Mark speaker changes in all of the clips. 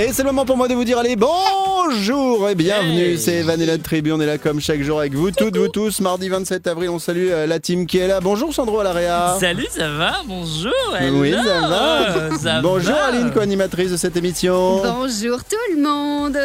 Speaker 1: Et c'est le moment pour moi de vous dire allez bonjour et bienvenue,
Speaker 2: Hey.
Speaker 1: c'est Evan et la tribu, on est là comme chaque jour avec vous toutes, vous tous, mardi 27 avril, on salue euh, la team qui est là. Bonjour Sandro à l'AREA.
Speaker 2: Salut, ça va? Bonjour.
Speaker 1: Oui,
Speaker 2: hello.
Speaker 1: ça va.
Speaker 2: Ça
Speaker 1: Bonjour
Speaker 2: va
Speaker 1: Aline, co-animatrice de cette émission.
Speaker 3: Bonjour tout le monde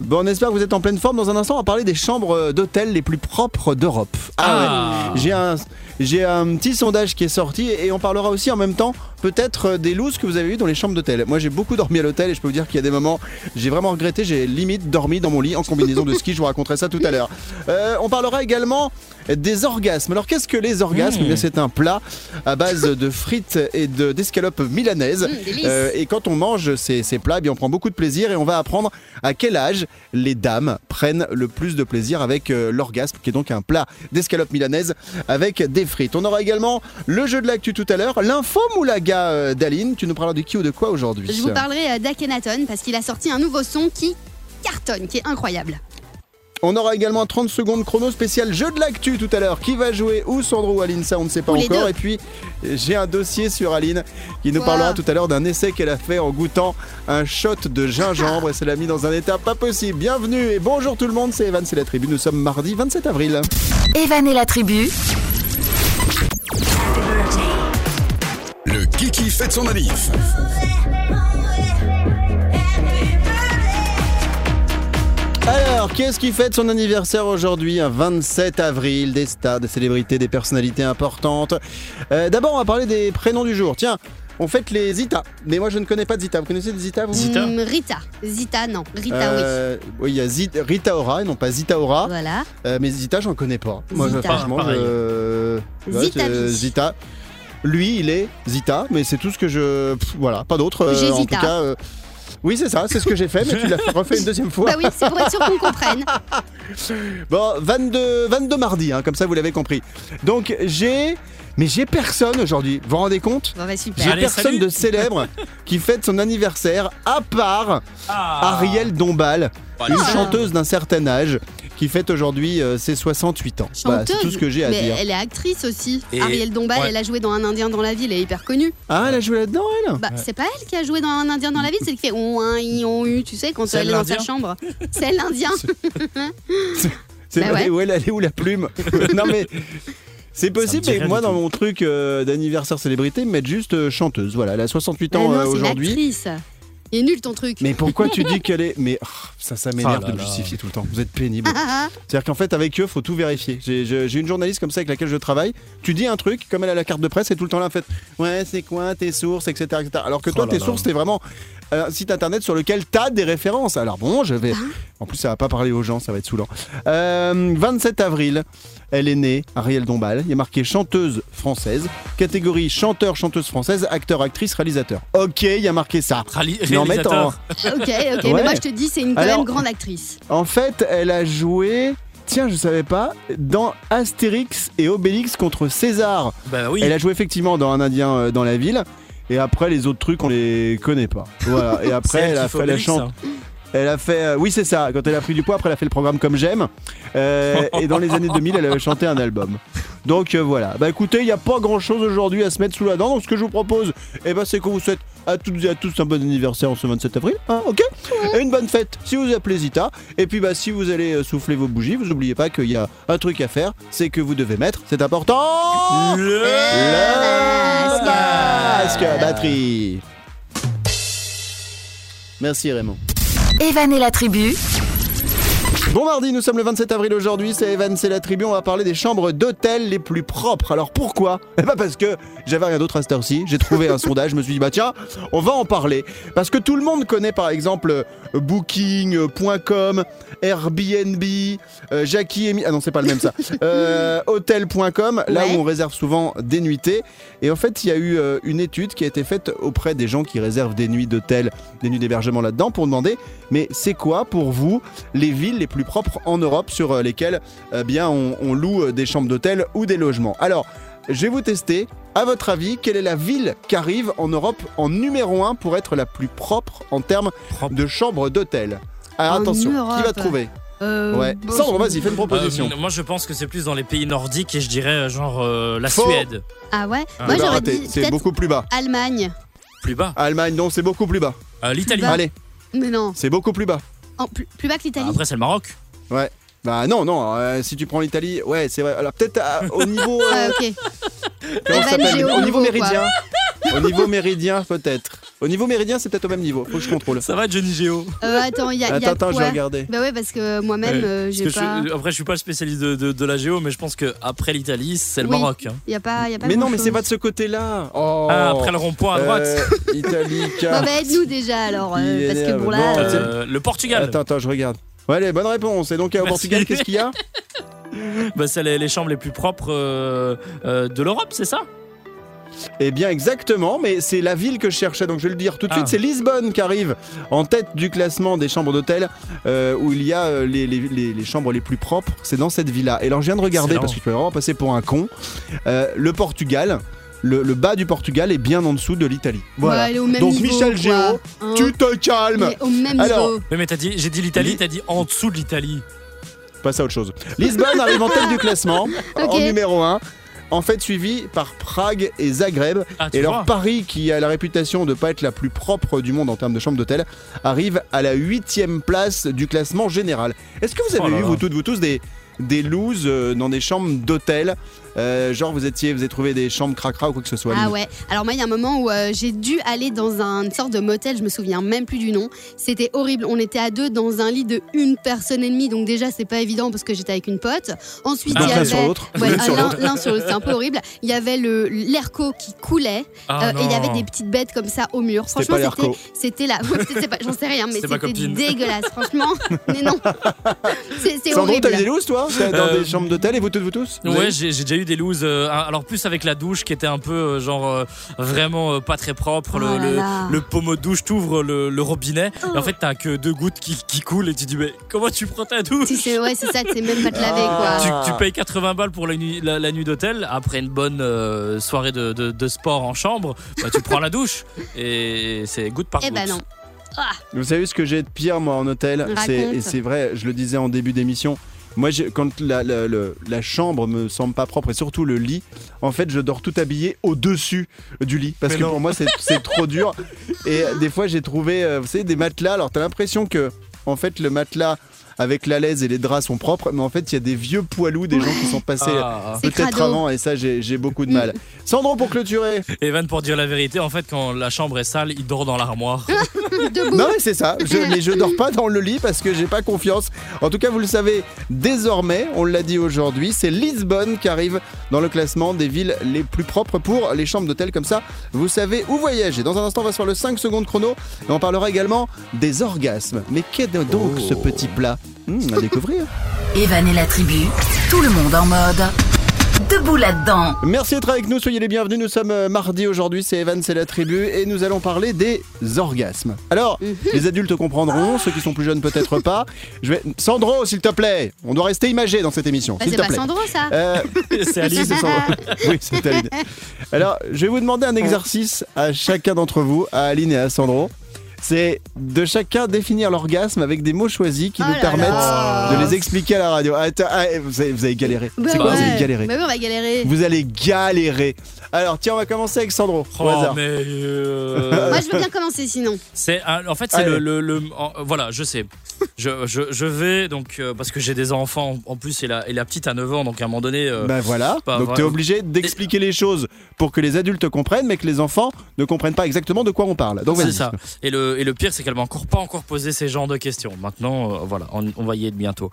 Speaker 1: Bon, on espère que vous êtes en pleine forme. Dans un instant, on va parler des chambres d'hôtel les plus propres d'Europe.
Speaker 2: Ah.
Speaker 1: ouais. J'ai un, j'ai un petit sondage qui est sorti et on parlera aussi en même temps peut-être des looses que vous avez eues dans les chambres d'hôtel. Moi, j'ai beaucoup dormi à l'hôtel et je peux vous dire qu'il y a des moments, j'ai vraiment regretté, j'ai limite dormi dans mon lit en combinaison de ski. Je vous raconterai ça tout à l'heure. Euh, on parlera également des orgasmes. Alors, qu'est-ce que les orgasmes?
Speaker 2: Mmh.
Speaker 1: Eh bien, C'est un plat à base de frites et de- d'escalopes milanaises.
Speaker 3: Mmh, délice.
Speaker 1: Euh, et quand on mange ces, ces plats, eh bien, on prend beaucoup de plaisir et on va apprendre à quel âge les dames prennent le plus de plaisir avec euh, l'orgasme, qui est donc un plat d'escalope milanaise avec des frites. On aura également le jeu de l'actu tout à l'heure, l'info moulaga euh, d'Aline. Tu nous parleras de qui ou de quoi aujourd'hui
Speaker 3: Je vous parlerai euh, d'Akhenaton parce qu'il a sorti un nouveau son qui cartonne, qui est incroyable.
Speaker 1: On aura également un 30 secondes chrono spécial jeu de l'actu tout à l'heure. Qui va jouer? Ou Sandro ou Aline? Ça, on ne sait pas
Speaker 3: les
Speaker 1: encore.
Speaker 3: deux.
Speaker 1: Et puis, j'ai un dossier sur Aline qui nous parlera tout à l'heure d'un essai qu'elle a fait en goûtant un shot de gingembre et ça l'a mis dans un état pas possible. Bienvenue et bonjour tout le monde, c'est Evan, c'est la tribu. Nous sommes mardi 27 avril.
Speaker 4: Evan et la tribu,
Speaker 5: Fête son manif.
Speaker 1: Alors, qu'est-ce qui fête son anniversaire aujourd'hui, un 27 avril Des stars, des célébrités, des personnalités importantes. Euh, D'abord, on va parler des prénoms du jour. Tiens, on fête les Zita. Mais moi, je ne connais pas de Zita. Vous connaissez des Zita, vous
Speaker 2: Zita
Speaker 3: Hmm, Rita. Zita, non. Rita,
Speaker 1: Euh, oui, il y a Zit- Rita Ora et non pas Zita Ora.
Speaker 3: oui. Voilà.
Speaker 1: Euh, mais Zita, j'en connais pas. Moi, je-
Speaker 3: Zita.
Speaker 1: franchement, je- ouais,
Speaker 3: Zita Vie.
Speaker 1: Zita. Lui, il est Zita, mais c'est tout ce que je. pff, voilà, pas d'autre. euh,
Speaker 3: J'ai
Speaker 1: en tout
Speaker 3: Zita.
Speaker 1: cas. euh, Oui, c'est ça, c'est ce que j'ai fait, mais tu l'as refait une deuxième fois.
Speaker 3: Bah oui, c'est pour être sûr qu'on comprenne.
Speaker 1: Bon, 22, 22 mardi, hein, comme ça vous l'avez compris. Donc j'ai. Mais j'ai personne aujourd'hui, vous vous rendez compte?
Speaker 3: Bon bah super.
Speaker 1: J'ai
Speaker 2: Allez,
Speaker 1: personne
Speaker 2: salut.
Speaker 1: de célèbre qui fête son anniversaire, à part
Speaker 2: Ah.
Speaker 1: Ariel Dombal, une chanteuse d'un certain âge qui fête aujourd'hui euh, ses 68 ans. Voilà, c'est
Speaker 3: Chanteuse.
Speaker 1: tout ce que j'ai à
Speaker 3: mais
Speaker 1: dire.
Speaker 3: elle est actrice aussi.
Speaker 2: Et-
Speaker 3: Ariel Dombal,
Speaker 2: ouais.
Speaker 3: elle a joué dans Un Indien dans la ville, elle est hyper connue.
Speaker 1: Ah, elle a joué là-dedans, elle?
Speaker 3: Bah, c'est pas elle qui a joué dans Un Indien dans la ville, c'est elle qui fait on, un, i, on, u, tu sais, quand
Speaker 2: C'est
Speaker 3: elle est dans sa
Speaker 2: l'Indien
Speaker 3: chambre. C'est l'Indien.
Speaker 1: C'est
Speaker 3: Bah
Speaker 1: vrai,
Speaker 3: ouais.
Speaker 1: où elle, elle est où la plume? Non mais. C'est possible,
Speaker 2: dit
Speaker 1: mais
Speaker 2: rien
Speaker 1: moi
Speaker 2: du
Speaker 1: dans
Speaker 2: tout.
Speaker 1: mon truc euh, d'anniversaire célébrité, mettre juste euh, chanteuse. Voilà, elle a 68
Speaker 3: Ah
Speaker 1: ans
Speaker 3: non,
Speaker 1: euh,
Speaker 3: c'est une
Speaker 1: aujourd'hui.
Speaker 3: actrice. Il est nul ton truc.
Speaker 1: Mais pourquoi tu dis qu'elle est. Mais oh, ça, ça m'énerve
Speaker 2: Ah là
Speaker 1: de
Speaker 2: là.
Speaker 1: justifier tout le temps. Vous êtes pénible.
Speaker 3: Ah, ah.
Speaker 1: C'est-à-dire qu'en fait, avec eux, faut tout vérifier. J'ai une journaliste comme ça avec laquelle je travaille. Tu dis un truc, comme elle a la carte de presse, et tout le temps là, en fait, ouais, c'est quoi tes sources, etc. etc. Alors que toi,
Speaker 2: Oh
Speaker 1: tes
Speaker 2: là.
Speaker 1: sources, c'est vraiment euh, un site internet sur lequel tu as des références. Alors bon, je vais. En plus, ça va pas parler aux gens, ça va être saoulant. Euh, 27 avril, elle est née, Ariel Dombal. Il y a marqué chanteuse française, catégorie chanteur, chanteuse française, acteur, actrice, réalisateur. Ok, il y a marqué ça.
Speaker 2: Rali-
Speaker 1: Mais en mettant.
Speaker 3: Ok, ok,
Speaker 1: Ouais.
Speaker 3: mais moi je te dis, c'est une quand
Speaker 1: Alors-
Speaker 3: même grande actrice.
Speaker 1: En fait, elle a joué. Tiens, je savais pas. Dans Astérix et Obélix contre César.
Speaker 2: Bah oui.
Speaker 1: Elle a joué effectivement dans Un Indien euh, dans la ville. Et après, les autres trucs, on les connaît pas. Voilà. Et après, elle a fait la chante.
Speaker 2: hein.
Speaker 1: Elle a fait. euh, oui, c'est ça. Quand elle a pris du poids, après, elle a fait le programme Comme J'aime. Euh, et dans les années 2000, elle avait chanté un album. Donc euh, voilà. Bah écoutez, il n'y a pas grand chose aujourd'hui à se mettre sous la dent. Donc ce que je vous propose, eh ben, c'est qu'on vous souhaite à toutes et à tous un bon anniversaire en ce 27 avril. hein, ok Et une bonne fête si vous appelez Zita. Et puis bah, si vous allez souffler vos bougies, vous n'oubliez pas qu'il y a un truc à faire. C'est que vous devez mettre, c'est important,
Speaker 2: Le
Speaker 1: le
Speaker 3: masque.
Speaker 1: masque. Batterie. Merci Raymond.
Speaker 4: Evan et la tribu,
Speaker 1: Bon mardi, nous sommes le 27 avril aujourd'hui, c'est Evan, c'est la tribu, on va parler des chambres d'hôtel les plus propres. Alors pourquoi? Eh ben parce que j'avais rien d'autre à cette heure-ci, j'ai trouvé un sondage, je me suis dit bah tiens, on va en parler. Parce que tout le monde connaît par exemple euh, booking.com, Airbnb, euh, Jackie et Mi- Ah non, c'est pas le même ça. Euh, Hotel.com, là
Speaker 3: Ouais.
Speaker 1: où on réserve souvent des nuitées. Et en fait, il y a eu euh, une étude qui a été faite auprès des gens qui réservent des nuits d'hôtel, des nuits d'hébergement là-dedans pour demander mais c'est quoi pour vous les villes les plus propres en Europe sur euh, lesquelles euh, bien on, on loue euh, des chambres d'hôtel ou des logements Alors je vais vous tester. À votre avis, quelle est la ville qui arrive en Europe en numéro 1 pour être la plus propre en termes
Speaker 2: Propre.
Speaker 1: de chambres d'hôtel? Alors
Speaker 3: En
Speaker 1: attention, qui va trouver?
Speaker 3: Euh,
Speaker 1: Ouais.
Speaker 3: bon,
Speaker 1: Sandro, vas-y, fais une
Speaker 2: Euh,
Speaker 1: proposition.
Speaker 2: moi, je pense que c'est plus dans les pays nordiques et je dirais genre euh, la
Speaker 1: Faux.
Speaker 2: Suède.
Speaker 3: Ah ouais?
Speaker 2: Ah.
Speaker 3: Moi
Speaker 1: Eh ben,
Speaker 3: j'aurais dit
Speaker 1: c'est beaucoup plus bas.
Speaker 3: Allemagne.
Speaker 2: Plus bas?
Speaker 1: Allemagne, non, c'est beaucoup plus bas.
Speaker 2: Euh, L'Italie.
Speaker 1: Allez,
Speaker 3: Mais non.
Speaker 1: c'est beaucoup plus bas.
Speaker 3: En plus, plus bas que l'Italie.
Speaker 2: Après, c'est le Maroc.
Speaker 1: Bah non, non, euh, si tu prends l'Italie, ouais, c'est vrai. Alors peut-être euh, au niveau... euh,
Speaker 3: Ah, ok.
Speaker 1: comment ça
Speaker 3: Evan
Speaker 1: s'appelle
Speaker 3: Géo
Speaker 1: Au niveau méridien. au niveau méridien, peut-être. Au niveau méridien, c'est peut-être au même niveau. Faut que je contrôle.
Speaker 2: Ça va, Johnny Géo?
Speaker 3: Euh, attends, il y a, il y a
Speaker 1: Attends, attends, je vais regarder.
Speaker 3: Bah ouais, parce que moi-même, euh, j'ai
Speaker 2: que je-
Speaker 3: pas.
Speaker 2: après, je suis pas le spécialiste de, de- de la géo, mais je pense que après l'Italie, c'est le
Speaker 3: Oui.
Speaker 2: Maroc. hein.
Speaker 3: Il y a pas, y a pas
Speaker 1: Mais non, mais c'est pas de ce côté-là. Oh.
Speaker 2: Ah, après le rond-point à droite.
Speaker 1: Euh, Italie,
Speaker 3: Bon,
Speaker 1: car-
Speaker 3: bah aide-nous déjà alors, euh, parce que bon là.
Speaker 1: Bon,
Speaker 3: euh,
Speaker 2: Euh, le Portugal.
Speaker 1: Attends, attends, je regarde. Allez, bonne réponse. Et donc, au. Portugal, qu'est-ce qu'il y a
Speaker 2: Bah, c'est les, les chambres les plus propres euh, euh, de l'Europe, c'est ça?
Speaker 1: Eh bien, exactement, mais c'est la ville que je cherchais, donc je vais le dire tout de
Speaker 2: Ah.
Speaker 1: suite. C'est Lisbonne qui arrive en tête du classement des chambres d'hôtel euh, où il y a euh, les, les- les- les chambres les plus propres. C'est dans cette villa. Et alors, je viens de regarder
Speaker 2: Excellent.
Speaker 1: parce que tu peux vraiment passer pour un con. Euh, le Portugal, le, le bas du Portugal est bien en dessous de l'Italie. Voilà.
Speaker 3: ouais, elle est au même
Speaker 1: Donc,
Speaker 3: niveau,
Speaker 1: Michel. Géraud,
Speaker 3: Hein,
Speaker 1: Tu te calmes
Speaker 3: est au même
Speaker 1: Alors,
Speaker 3: niveau.
Speaker 2: Mais t'as dit, j'ai dit l'Italie,
Speaker 1: Li-
Speaker 2: t'as dit en dessous de l'Italie.
Speaker 1: Passe à autre chose. Lisbonne arrive en tête du classement, en
Speaker 3: Ok.
Speaker 1: numéro 1. En fait, suivi par Prague et Zagreb.
Speaker 2: Ah,
Speaker 1: Et alors. Paris, qui a la réputation de pas être la plus propre du monde en termes de chambre d'hôtel, arrive à la huitième place du classement général. Est-ce que vous avez
Speaker 2: Oh là
Speaker 1: eu,
Speaker 2: là.
Speaker 1: vous toutes, vous tous, des, des looses euh, dans des chambres d'hôtel Euh, Genre, vous étiez, vous avez trouvé des chambres cracra ou quoi que ce soit
Speaker 3: Ah ouais. Alors moi, il y a un moment où euh, j'ai dû aller dans un- une sorte de motel, je me souviens même plus du nom. C'était horrible. On était à deux dans un lit de une personne et demie, donc déjà c'est pas évident parce que j'étais avec une pote. Ensuite,
Speaker 1: Donc
Speaker 3: il y
Speaker 1: l'un
Speaker 3: avait
Speaker 1: sur l'autre
Speaker 3: Ouais,
Speaker 1: L'une
Speaker 3: ah,
Speaker 1: sur
Speaker 3: l'un- sur l'autre, c'est un peu horrible. Il y avait le l'airco qui coulait
Speaker 2: Ah,
Speaker 3: euh, et il y avait des petites bêtes comme ça au mur. Franchement, c'était là. J'en sais rien, mais
Speaker 2: C'était
Speaker 3: dégueulasse. Franchement, mais non. C'est c'est
Speaker 1: Sandro,
Speaker 3: horrible.
Speaker 1: t'as eu des looses, toi Dans
Speaker 2: Euh,
Speaker 1: des chambres d'hôtel et vous toutes, vous tous?
Speaker 2: Ouais, j'ai j'ai déjà eu des looses. euh, alors plus avec la douche qui était un peu euh, genre euh, vraiment euh, pas très propre. Le,
Speaker 3: Oh là
Speaker 2: le-
Speaker 3: là.
Speaker 2: le pommeau de douche, t'ouvres le, le robinet et en fait t'as que deux gouttes qui, qui coulent et tu dis mais comment tu prends ta douche?
Speaker 3: Si c'est ouais, c'est ça, c'est même pas te laver
Speaker 1: Ah.
Speaker 3: quoi.
Speaker 2: tu, tu payes 80 balles pour la nuit, la, la nuit d'hôtel. Après une bonne euh, soirée de, de- de sport en chambre, bah, tu prends la douche et c'est goutte par
Speaker 3: Eh
Speaker 2: goutte.
Speaker 3: ben non.
Speaker 1: Vous savez ce que j'ai de pire moi en hôtel? Et c'est vrai, je le disais en début d'émission. Moi, quand la, la- le- la chambre me semble pas propre et surtout le lit, en fait, je dors tout habillé au-dessus du lit parce
Speaker 2: Mais
Speaker 1: que
Speaker 2: non.
Speaker 1: pour moi, c'est c'est trop dur. Et euh, des fois, j'ai trouvé, euh, vous savez, des matelas. Alors, t'as l'impression que, en fait, le matelas avec la laise et les draps sont propres, mais en fait, il y a des vieux poilous, des gens qui sont passés
Speaker 2: Ah.
Speaker 1: Peut-être avant, et ça, j'ai beaucoup de mal. Sandro, pour clôturer.
Speaker 2: Evan, pour dire la vérité, en fait, quand la chambre est sale, il dort dans l'armoire.
Speaker 1: Non mais c'est ça, je, mais je dors pas dans le lit parce que j'ai pas confiance. En tout cas, vous le savez désormais, on l'a dit aujourd'hui, c'est Lisbonne qui arrive dans le classement des villes les plus propres pour les chambres d'hôtel comme ça. Vous savez où voyager. Dans un instant, on va se faire le 5 secondes chrono et on parlera également des orgasmes. Mais qu'est donc
Speaker 2: Oh.
Speaker 1: ce petit plat? Hmm, À découvrir.
Speaker 4: Evan et la tribu, tout le monde en mode. Debout là-dedans.
Speaker 1: Merci d'être avec nous, soyez les bienvenus. Nous sommes euh, mardi aujourd'hui, c'est Evan, c'est la tribu, et nous allons parler des orgasmes. Alors,
Speaker 3: Mhm.
Speaker 1: les adultes comprendront, ceux qui sont plus jeunes peut-être pas. Je vais... Sandro, s'il te plaît, on doit rester imagé dans cette émission,
Speaker 3: Bah,
Speaker 1: s'il
Speaker 3: c'est
Speaker 1: te
Speaker 3: pas
Speaker 1: plaît.
Speaker 3: Sandro ça.
Speaker 1: Euh,
Speaker 2: c'est Alice.
Speaker 1: c'est Sandro. Oui, c'est Aline. Alors, je vais vous demander un exercice à chacun d'entre vous, à Aline et à Sandro. C'est de chacun définir l'orgasme avec des mots choisis qui
Speaker 3: Oh
Speaker 1: nous
Speaker 3: là
Speaker 1: permettent
Speaker 3: là.
Speaker 1: de les expliquer à la radio. Attends, ah, vous, avez, vous avez galéré.
Speaker 3: Bah
Speaker 1: c'est quoi,
Speaker 3: ouais.
Speaker 1: vous avez galéré
Speaker 3: Bah oui, on va galérer.
Speaker 1: vous allez galérer. Alors, tiens, on va commencer avec Sandro. au
Speaker 2: Oh,
Speaker 1: hasard.
Speaker 2: mais euh,
Speaker 3: Moi, je veux bien commencer sinon.
Speaker 2: c'est un- en fait c'est
Speaker 1: Allez.
Speaker 2: le, le- le- en- voilà je sais je, je, je vais donc euh, parce que j'ai des enfants en plus et la, et la petite a 9 ans donc à un moment donné euh,
Speaker 1: Ben voilà.
Speaker 2: pas
Speaker 1: Donc,
Speaker 2: vrai.
Speaker 1: tu es obligé d'expliquer les choses pour que les adultes comprennent, mais que les enfants ne comprennent pas exactement de quoi on parle. Donc,
Speaker 2: c'est ça et le, et le pire c'est qu'elle m'a encore pas encore posé ces genres de questions maintenant euh, voilà on, on va y être bientôt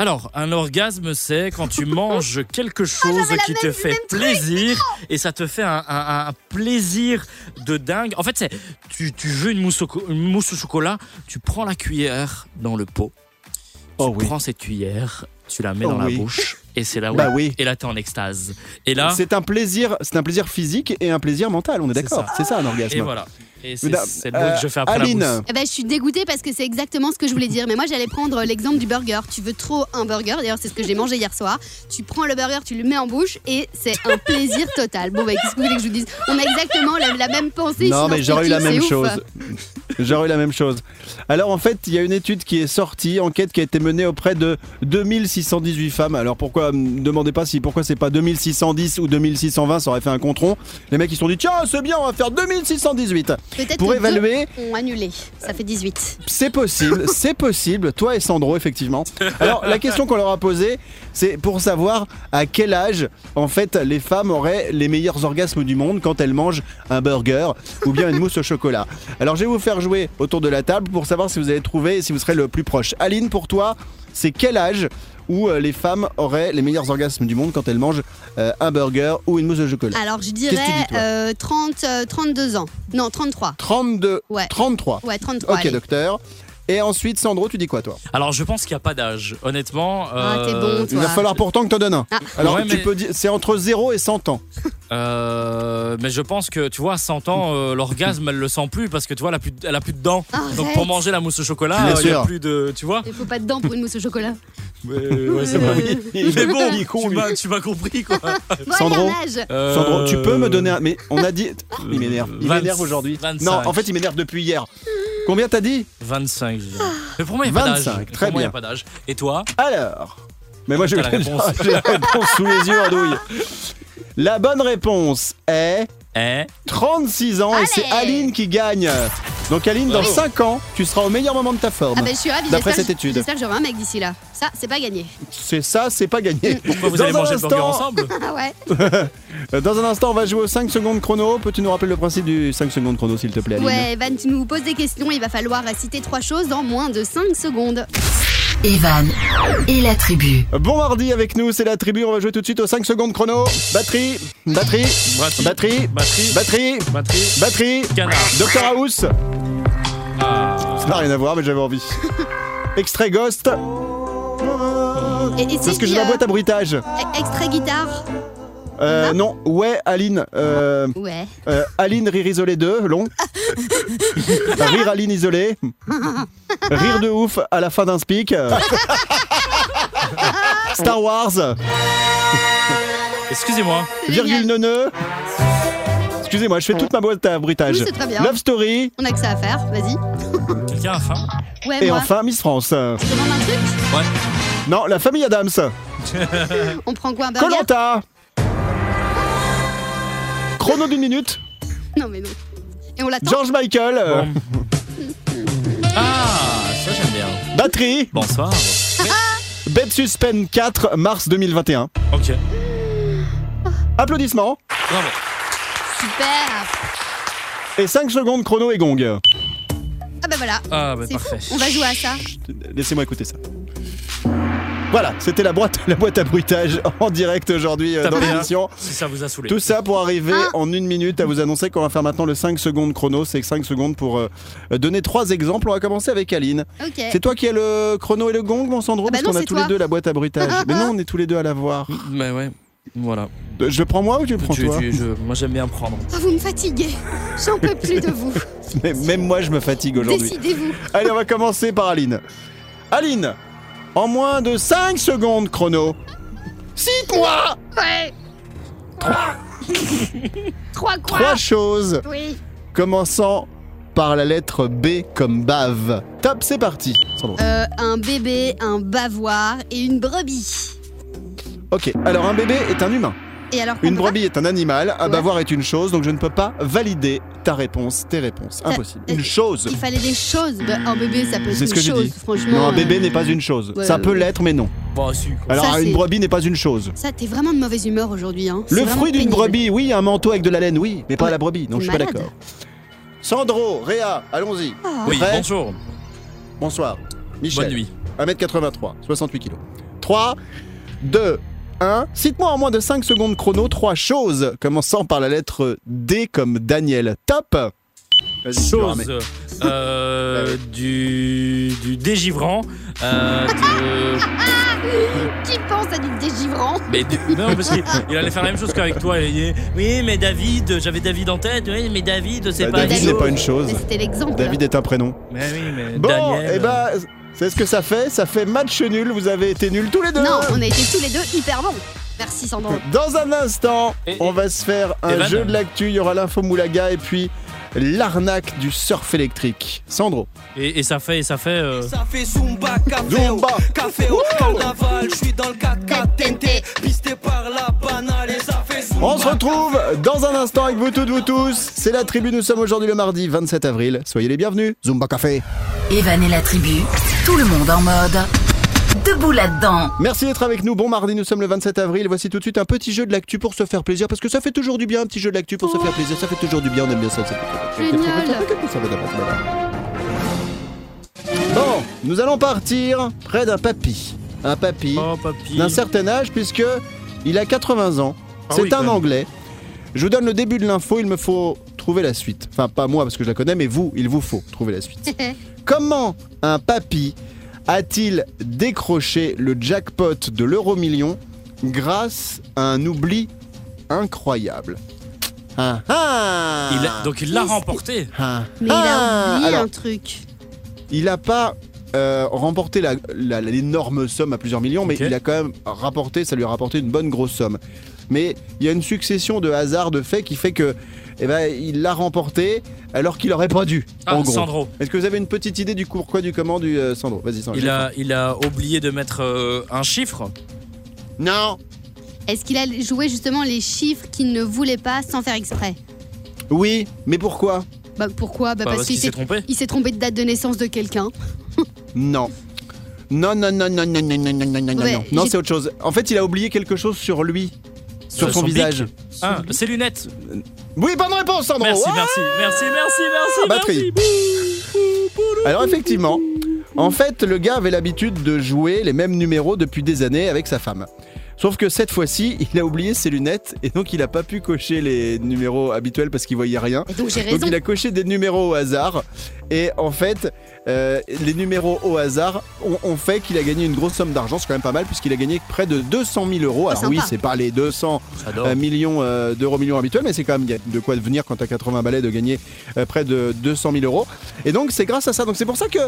Speaker 2: alors, un orgasme, c'est quand tu manges quelque chose qui te fait plaisir et ça te fait un, un- un plaisir de dingue. En fait, c'est tu, tu veux une mousse, au, co- une mousse au chocolat, tu prends la cuillère dans le pot, tu
Speaker 1: Oh oui.
Speaker 2: prends cette cuillère, tu la mets
Speaker 1: Oh
Speaker 2: dans
Speaker 1: oui.
Speaker 2: la bouche Et c'est là où.
Speaker 1: Bah oui.
Speaker 2: Et là, t'es en extase. Et là.
Speaker 1: C'est un plaisir, c'est un plaisir physique et un plaisir mental, on est d'accord.
Speaker 2: ça.
Speaker 1: C'est ça un orgasme.
Speaker 2: Et voilà. Et c'est le mot que je fais après
Speaker 1: Aline,
Speaker 2: la.
Speaker 3: Eh ben, je suis dégoûtée parce que c'est exactement ce que je voulais dire. Mais moi, j'allais prendre l'exemple du burger. Tu veux trop un burger. D'ailleurs, c'est ce que j'ai mangé hier soir. Tu prends le burger, tu le mets en bouche et c'est un plaisir total. Bon, bah, qu'est-ce que vous voulez que je vous dise? On a exactement la, la même pensée.
Speaker 1: Non, mais j'aurais eu la même chose. J'aurais eu la même chose. Alors en fait, il y a une étude qui est sortie, enquête qui a été menée auprès de 2618 femmes. Alors pourquoi, me demandez pas si pourquoi c'est pas 2610 ou 2620, ça aurait fait un contron. Les mecs ils se sont dit tiens c'est bien, on va faire 2618.
Speaker 3: Peut-être
Speaker 1: Pour
Speaker 3: que
Speaker 1: évaluer,
Speaker 3: ont annulé. Ça fait 18.
Speaker 1: c'est possible, c'est possible. Toi et Sandro effectivement. Alors la question qu'on leur a posée, c'est pour savoir à quel âge en fait les femmes auraient les meilleurs orgasmes du monde quand elles mangent un burger ou bien une mousse au chocolat. Alors je vais vous faire jouer autour de la table pour savoir si vous avez trouvé et si vous serez le plus proche. Aline, pour toi, c'est quel âge où euh, les femmes auraient les meilleurs orgasmes du monde quand elles mangent euh, un burger ou une mousse de chocolat
Speaker 3: Alors, je dirais
Speaker 1: dis, toi
Speaker 3: euh, 30, 32 ans. Non, 33.
Speaker 1: 32,
Speaker 3: Ouais.
Speaker 1: 33.
Speaker 3: Ouais, 33.
Speaker 1: Ok
Speaker 3: allez.
Speaker 1: docteur. Et ensuite Sandro, tu dis quoi toi
Speaker 2: Alors, je pense qu'il n'y a pas d'âge. Honnêtement.
Speaker 3: Ah, t'es
Speaker 2: euh,
Speaker 3: bon,
Speaker 1: Il va
Speaker 3: Toi.
Speaker 1: falloir pourtant que tu en donnes un.
Speaker 3: Ah.
Speaker 1: Alors
Speaker 2: Ouais,
Speaker 1: tu
Speaker 2: mais-
Speaker 1: peux dire c'est entre 0 et 100 ans.
Speaker 2: euh, mais je pense que, tu vois, à 100 ans, euh, l'orgasme, elle le sent plus parce que, tu vois, elle a plus, de- elle a plus de dents. Donc, pour manger la mousse au chocolat, euh, il n'y a plus de. Tu vois
Speaker 3: Il faut pas de dents pour une mousse au chocolat.
Speaker 2: Ouais, c'est vrai.
Speaker 1: Il
Speaker 2: Mais
Speaker 1: est
Speaker 2: bon,
Speaker 1: il est con,
Speaker 2: tu m'as- tu m'as compris, quoi.
Speaker 3: Bon,
Speaker 1: Sandro.
Speaker 2: Euh,
Speaker 1: Sandro, tu peux me donner un. Mais on a dit. Il m'énerve. Il
Speaker 2: 20
Speaker 1: m'énerve aujourd'hui.
Speaker 2: 25.
Speaker 1: Non, en fait, il m'énerve depuis hier. Combien t'as dit
Speaker 2: 25, je dirais. Mais pour moi, il n'y a pas d'âge.
Speaker 1: 25, très
Speaker 2: Pour moi, il y a
Speaker 1: bien.
Speaker 2: pas d'âge. Et toi
Speaker 1: Alors. Mais moi, j'ai
Speaker 2: T'as la réponse.
Speaker 1: j'ai la réponse sous les yeux en douille. La bonne réponse est
Speaker 2: Eh
Speaker 1: 36 ans et c'est
Speaker 3: Allez
Speaker 1: Aline qui gagne. Donc, Aline, dans
Speaker 2: Bravo.
Speaker 1: 5 ans, tu seras au meilleur moment de ta forme.
Speaker 3: Ah ben je suis ravie.
Speaker 1: D'après cette étude.
Speaker 3: J'espère que j'aurai un mec d'ici là. Ça, c'est pas gagné.
Speaker 1: C'est ça, c'est pas gagné.
Speaker 2: Pourquoi vous
Speaker 1: Dans
Speaker 2: allez
Speaker 1: un
Speaker 2: manger le burger
Speaker 1: instant-
Speaker 2: ensemble
Speaker 3: Ah ouais.
Speaker 1: Dans un instant, on va jouer au 5 secondes chrono. Peux-tu nous rappeler le principe du 5 secondes chrono, s'il te plaît, Aline
Speaker 3: Ouais, Van, tu nous poses des questions. Il va falloir citer trois choses dans moins de 5 secondes.
Speaker 4: Evan et la tribu.
Speaker 1: Bon mardi avec nous, c'est la tribu. On va jouer tout de suite au 5 secondes chrono. Batterie, batterie,
Speaker 2: Batterie.
Speaker 1: batterie,
Speaker 2: Batterie.
Speaker 1: batterie,
Speaker 2: Batterie.
Speaker 1: batterie.
Speaker 2: Canard.
Speaker 1: Docteur House.
Speaker 2: Ah.
Speaker 1: Ça n'a rien à voir, mais j'avais envie. Extrait Ghost.
Speaker 3: Et, et si
Speaker 1: Parce que j'ai la
Speaker 3: euh,
Speaker 1: boîte à bruitage.
Speaker 3: e- Extrait guitare.
Speaker 1: Euh, non, ouais, Aline. Euh,
Speaker 3: Ouais.
Speaker 1: euh, Aline, rire isolé 2, long. rire Aline isolé. Rire de ouf à la fin d'un speak. Star Wars.
Speaker 2: Excusez-moi.
Speaker 1: Virgule neuneu. Excusez-moi, je fais toute ma boîte à bruitage.
Speaker 3: Oui, c'est très bien.
Speaker 1: Love Story.
Speaker 3: On a que ça à faire. Vas-y.
Speaker 2: Quelqu'un a faim
Speaker 3: Ouais,
Speaker 1: Et
Speaker 3: moi.
Speaker 1: enfin Miss France.
Speaker 3: Tu demandes un truc
Speaker 2: Ouais.
Speaker 1: Non, la famille Adams.
Speaker 3: On prend quoi un burger?
Speaker 1: Colanta. Chrono d'une minute.
Speaker 3: Non, mais non. Et on l'attend.
Speaker 1: George Michael. euh,
Speaker 2: Ah, ça j'aime bien.
Speaker 1: Batterie.
Speaker 2: Bonsoir.
Speaker 1: Bed Suspend 4, mars 2021.
Speaker 2: Ok.
Speaker 1: Applaudissements.
Speaker 2: Bravo.
Speaker 3: Super.
Speaker 1: Et 5 secondes chrono et gong.
Speaker 3: Ah bah voilà.
Speaker 2: Ah, bah
Speaker 3: C'est fou.
Speaker 2: parfait.
Speaker 3: On va jouer à ça.
Speaker 1: Laissez-moi écouter ça. Voilà, c'était la boîte, la boîte à bruitage en direct aujourd'hui euh, dans l'émission.
Speaker 2: Si ça vous a saoulé.
Speaker 1: Tout ça pour arriver
Speaker 3: Ah.
Speaker 1: en une minute à vous annoncer qu'on va faire maintenant le 5 secondes chrono. C'est 5 secondes pour euh, donner trois exemples. On va commencer avec Aline.
Speaker 3: Ok.
Speaker 1: C'est toi qui as le chrono et le gong, mon Sandro
Speaker 3: Ah bah
Speaker 1: Parce
Speaker 3: non,
Speaker 1: qu'on a
Speaker 3: c'est
Speaker 1: tous
Speaker 3: toi.
Speaker 1: les deux la boîte à bruitage. Mais non, on est tous les deux à l'avoir.
Speaker 2: Mais ouais. Voilà.
Speaker 1: Euh, Je le prends moi ou tu le prends
Speaker 2: Tu-
Speaker 1: toi
Speaker 2: tu- je- moi j'aime bien prendre.
Speaker 3: Ah, vous me fatiguez. J'en peux plus de vous.
Speaker 1: Mais Même moi, je me fatigue aujourd'hui.
Speaker 3: Décidez-vous.
Speaker 1: Allez, on va commencer par Aline. Aline, en moins de 5 secondes chrono, cite-moi
Speaker 3: Ouais. Trois quoi
Speaker 1: trois choses
Speaker 3: Oui.
Speaker 1: commençant par la lettre B comme bave. Top, c'est parti. Sandro.
Speaker 3: Euh, un bébé, un bavoir et une brebis.
Speaker 1: Ok, alors un bébé est un humain.
Speaker 3: Et alors
Speaker 1: Une brebis est un animal, un
Speaker 3: Ouais.
Speaker 1: bavoir est une chose, donc je ne peux pas valider ta réponse, tes réponses. Impossible.
Speaker 3: euh,
Speaker 1: Une chose.
Speaker 3: Il fallait des choses. Bah, un bébé, ça peut être
Speaker 1: C'est ce
Speaker 3: une
Speaker 1: que j'ai
Speaker 3: chose.
Speaker 1: dit.
Speaker 3: Franchement.
Speaker 1: Non, un
Speaker 3: euh,
Speaker 1: bébé n'est pas une chose.
Speaker 3: ouais,
Speaker 1: Ça
Speaker 3: ouais,
Speaker 1: peut
Speaker 3: ouais.
Speaker 1: l'être, mais non.
Speaker 2: Bon, si.
Speaker 1: Alors
Speaker 3: Ça,
Speaker 1: une brebis n'est pas une chose.
Speaker 3: Ça, t'es vraiment de mauvaise humeur aujourd'hui. Hein.
Speaker 1: Le fruit d'une brebis, oui, un manteau avec de la laine, oui, mais pas
Speaker 3: Ouais.
Speaker 1: la brebis. Non, je suis pas d'accord. Sandro, Réa, allons-y.
Speaker 3: Ah.
Speaker 2: Oui,
Speaker 1: Prêt
Speaker 2: bonjour.
Speaker 1: Bonsoir. Michel.
Speaker 2: Bonne nuit.
Speaker 1: 1m83, 68 kg. 3, 2, 1. Cite-moi en moins de 5 secondes chrono trois choses commençant par la lettre D comme Daniel. Top
Speaker 2: chose euh, du, du dégivrant. euh, de-
Speaker 3: Qui pense à du dégivrant?
Speaker 2: Mais du- non, parce qu'il il allait faire la même chose qu'avec toi. Il Oui, mais David, j'avais David en tête. Oui, mais David, c'est
Speaker 1: Bah,
Speaker 2: pas
Speaker 1: David
Speaker 2: une
Speaker 1: n'est
Speaker 2: chose.
Speaker 1: pas une chose.
Speaker 3: Mais C'était l'exemple.
Speaker 1: David est un prénom.
Speaker 2: Mais oui, mais
Speaker 1: Bon,
Speaker 2: Daniel.
Speaker 1: et bah, c'est ce que ça fait. Ça fait match nul. Vous avez été nuls tous les deux.
Speaker 3: Non, on a été tous les deux hyper bons. Merci Sandro.
Speaker 1: Dans un instant,
Speaker 2: Et-
Speaker 1: on va se faire un jeu de l'actu. Il y aura l'info Moulaga et puis l'arnaque du surf électrique. Sandro.
Speaker 2: Et, et ça fait, et ça fait. euh,
Speaker 6: Ça fait Zumba, café
Speaker 1: Zumba.
Speaker 6: au café au carnaval, je suis dans le 4 TNT, pisté par la
Speaker 1: On se retrouve dans un instant avec vous toutes, vous tous. C'est la tribu. Nous sommes aujourd'hui le mardi 27 avril. Soyez les bienvenus. Zumba Café.
Speaker 4: Evan et la tribu, tout le monde en mode. Debout là-dedans.
Speaker 1: Merci d'être avec nous. Bon mardi, nous sommes le 27 avril. Voici tout de suite un petit jeu de l'actu pour se faire plaisir parce que ça fait toujours du bien un petit jeu de l'actu pour se faire plaisir. Ça fait toujours du bien. On aime bien ça. Bon, nous allons partir près d'un papy. Un papy
Speaker 2: Oh, papy.
Speaker 1: d'un certain âge puisque il a 80 ans.
Speaker 2: Ah
Speaker 1: C'est
Speaker 2: oui,
Speaker 1: un
Speaker 2: même.
Speaker 1: anglais. Je vous donne le début de l'info, il me faut trouver la suite. Enfin, pas moi parce que je la connais, mais vous, il vous faut trouver la suite. Comment un papy a-t-il décroché le jackpot de l'euro million grâce à un oubli incroyable Ah ah
Speaker 2: Il a- donc il l'a remporté.
Speaker 1: Ah,
Speaker 3: Mais il a
Speaker 1: ah
Speaker 3: oublié
Speaker 1: Alors,
Speaker 3: un truc.
Speaker 1: il n'a pas euh, remporté la- la- l'énorme somme à plusieurs millions, mais il a quand même rapporté, ça lui a rapporté une bonne grosse somme. Mais il y a une succession de hasards, de faits qui fait que, eh ben, il l'a remporté alors qu'il aurait pas dû.
Speaker 2: Ah,
Speaker 1: en gros.
Speaker 2: Sandro.
Speaker 1: Est-ce que vous avez une petite idée du pourquoi du comment du euh, Sandro Vas-y, Sandro.
Speaker 2: Il a, il a oublié de mettre euh, un chiffre.
Speaker 1: Non.
Speaker 3: Est-ce qu'il a joué justement les chiffres qu'il ne voulait pas sans faire exprès
Speaker 1: Oui, mais pourquoi
Speaker 3: Bah pourquoi Bah
Speaker 2: Bah,
Speaker 3: parce
Speaker 2: parce
Speaker 3: qu'il
Speaker 2: qu'il s'est
Speaker 3: s'est
Speaker 2: trompé.
Speaker 3: il s'est trompé de date de naissance de quelqu'un.
Speaker 1: Non. Non, non, non, non, non, non, non, non, non, non,
Speaker 3: Ouais,
Speaker 1: non. Non,
Speaker 3: j'ai-
Speaker 1: c'est autre chose. En fait, il a oublié quelque chose sur lui, sur
Speaker 2: Euh,
Speaker 1: son, visage.
Speaker 2: Ah, ses lunettes.
Speaker 1: Oui, bonne réponse, Sandro.
Speaker 2: Merci,
Speaker 1: Ah
Speaker 2: merci, merci, merci, merci,
Speaker 1: batterie.
Speaker 2: merci.
Speaker 1: Alors effectivement, en fait, le gars avait l'habitude de jouer les mêmes numéros depuis des années avec sa femme. Sauf que cette fois-ci, il a oublié ses lunettes et donc il n'a pas pu cocher les numéros habituels parce qu'il voyait rien.
Speaker 3: Et donc j'ai
Speaker 1: Donc
Speaker 3: raison.
Speaker 1: il a coché des numéros au hasard et en fait, euh, les numéros au hasard ont, ont fait qu'il a gagné une grosse somme d'argent. C'est quand même pas mal puisqu'il a gagné près de 200 000 euros. Alors
Speaker 3: sympa.
Speaker 1: oui, c'est pas les 200
Speaker 2: J'adore.
Speaker 1: euh, millions euh, d'euros millions habituels, mais c'est quand même de quoi devenir quand t'as 80 balais de gagner euh, près de 200 000 euros. Et donc c'est grâce à ça. Donc c'est pour ça que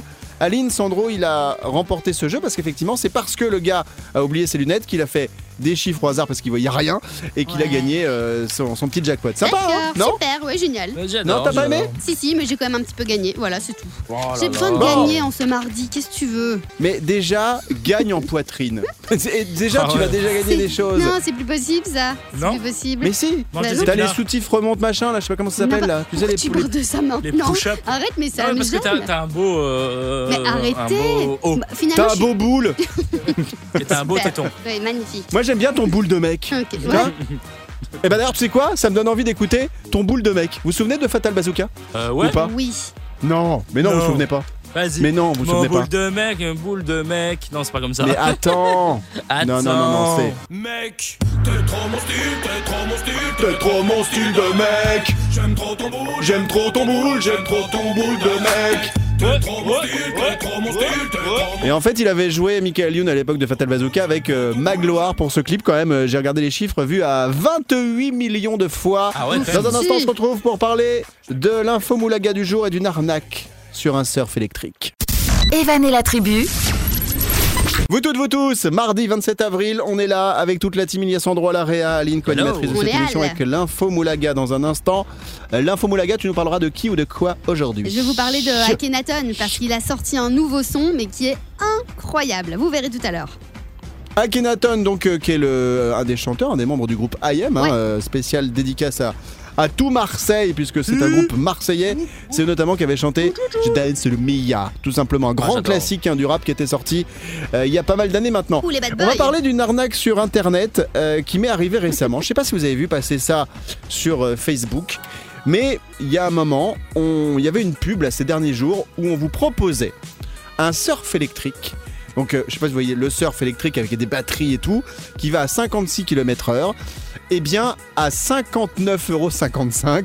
Speaker 1: Aline Sandro il a remporté ce jeu parce qu'effectivement c'est parce que le gars a oublié ses lunettes qu'il a fait des chiffres au hasard parce qu'il voyait rien et qu'il a gagné euh, son, son petit jackpot. Sympa, hein non
Speaker 3: super, ouais, génial.
Speaker 1: Non, t'as pas aimé
Speaker 3: Si, si, mais j'ai quand même un petit peu gagné. Voilà, c'est tout.
Speaker 2: Oh
Speaker 3: j'ai besoin de
Speaker 1: Bon.
Speaker 3: gagner en ce mardi. Qu'est-ce que tu veux?
Speaker 1: Mais déjà gagne en poitrine. Et déjà
Speaker 2: Ah
Speaker 1: tu
Speaker 2: ouais.
Speaker 1: vas déjà gagner des choses.
Speaker 3: Non, c'est plus possible ça. C'est
Speaker 2: Non.
Speaker 3: plus possible.
Speaker 1: Mais si.
Speaker 3: Bah non.
Speaker 1: T'as les soutifs remontent machin là, je sais pas comment ça s'appelle
Speaker 3: Non,
Speaker 1: là. Tu sais les
Speaker 3: tu parles de sa main
Speaker 2: Les
Speaker 3: Non,
Speaker 2: push-ups.
Speaker 3: arrête, mais ça
Speaker 2: ouais, parce que t'as un beau. euh,
Speaker 3: Mais
Speaker 2: un
Speaker 3: arrêtez. Bah,
Speaker 1: T'as un beau boule.
Speaker 2: Et t'as un beau téton.
Speaker 3: Ouais, magnifique.
Speaker 1: Moi j'aime bien ton boule de mec.
Speaker 3: Ok, ouais.
Speaker 1: Et bah d'ailleurs tu sais quoi? Ça me donne envie d'écouter ton boule de mec. Vous vous souvenez de Fatal Bazooka?
Speaker 2: Euh, ouais.
Speaker 1: Ou pas?
Speaker 3: Oui.
Speaker 1: Non, mais non, vous
Speaker 2: Non.
Speaker 1: vous souvenez pas.
Speaker 2: Vas-y.
Speaker 1: Mais non, vous vous
Speaker 2: Mon
Speaker 1: souvenez
Speaker 2: boule
Speaker 1: pas.
Speaker 2: de mec, un boule de mec. Non, c'est pas comme ça.
Speaker 1: Mais attends
Speaker 2: Attends.
Speaker 1: Non, non, non, non, c'est.
Speaker 6: Mec, t'es trop mon style, t'es trop mon style,
Speaker 1: T'es trop mon style de mec
Speaker 6: J'aime trop ton boule,
Speaker 1: J'aime trop ton boule, j'aime trop ton boule de mec Et en fait, il avait joué Michael Youn à l'époque de Fatal Bazooka avec euh, Magloire pour ce clip quand même. euh, J'ai regardé les chiffres vus à 28 millions de fois.
Speaker 2: Ah ouais,
Speaker 1: Dans un instant, on se retrouve pour parler de l'info moulaga du jour et d'une arnaque sur un surf électrique.
Speaker 4: Evan et la tribu,
Speaker 1: Vous toutes, vous tous, mardi 27 avril, on est là avec toute la team. Il y a Sandro à la Réa, Aline, co-animatrice de
Speaker 3: On
Speaker 1: cette émission, avec l'info moulaga dans un instant. Euh, L'info moulaga, tu nous parleras de qui ou de quoi aujourd'hui
Speaker 3: Je vais vous parler de Akhenaton parce qu'il a sorti un nouveau son mais qui est incroyable. Vous verrez tout à l'heure.
Speaker 1: Akhenaton, donc, euh, qui est le, un des chanteurs, un des membres du groupe IM, hein,
Speaker 3: Ouais.
Speaker 1: euh, spécial dédicace à, à tout Marseille, puisque c'est un groupe marseillais. C'est notamment qui avait chanté Je danse le Mia, tout simplement. Un grand
Speaker 2: j'adore.
Speaker 1: classique hein, du rap qui était sorti euh, il y a pas mal d'années maintenant. On va parler d'une arnaque sur internet euh, qui m'est arrivée récemment. Je sais pas si vous avez vu passer ça sur euh, Facebook, mais il y a un moment, on- il y avait une pub là, ces derniers jours où on vous proposait un surf électrique. Donc, euh, je sais pas si vous voyez le surf électrique avec des batteries et tout, qui va à 56 km/h, eh bien à 59,55€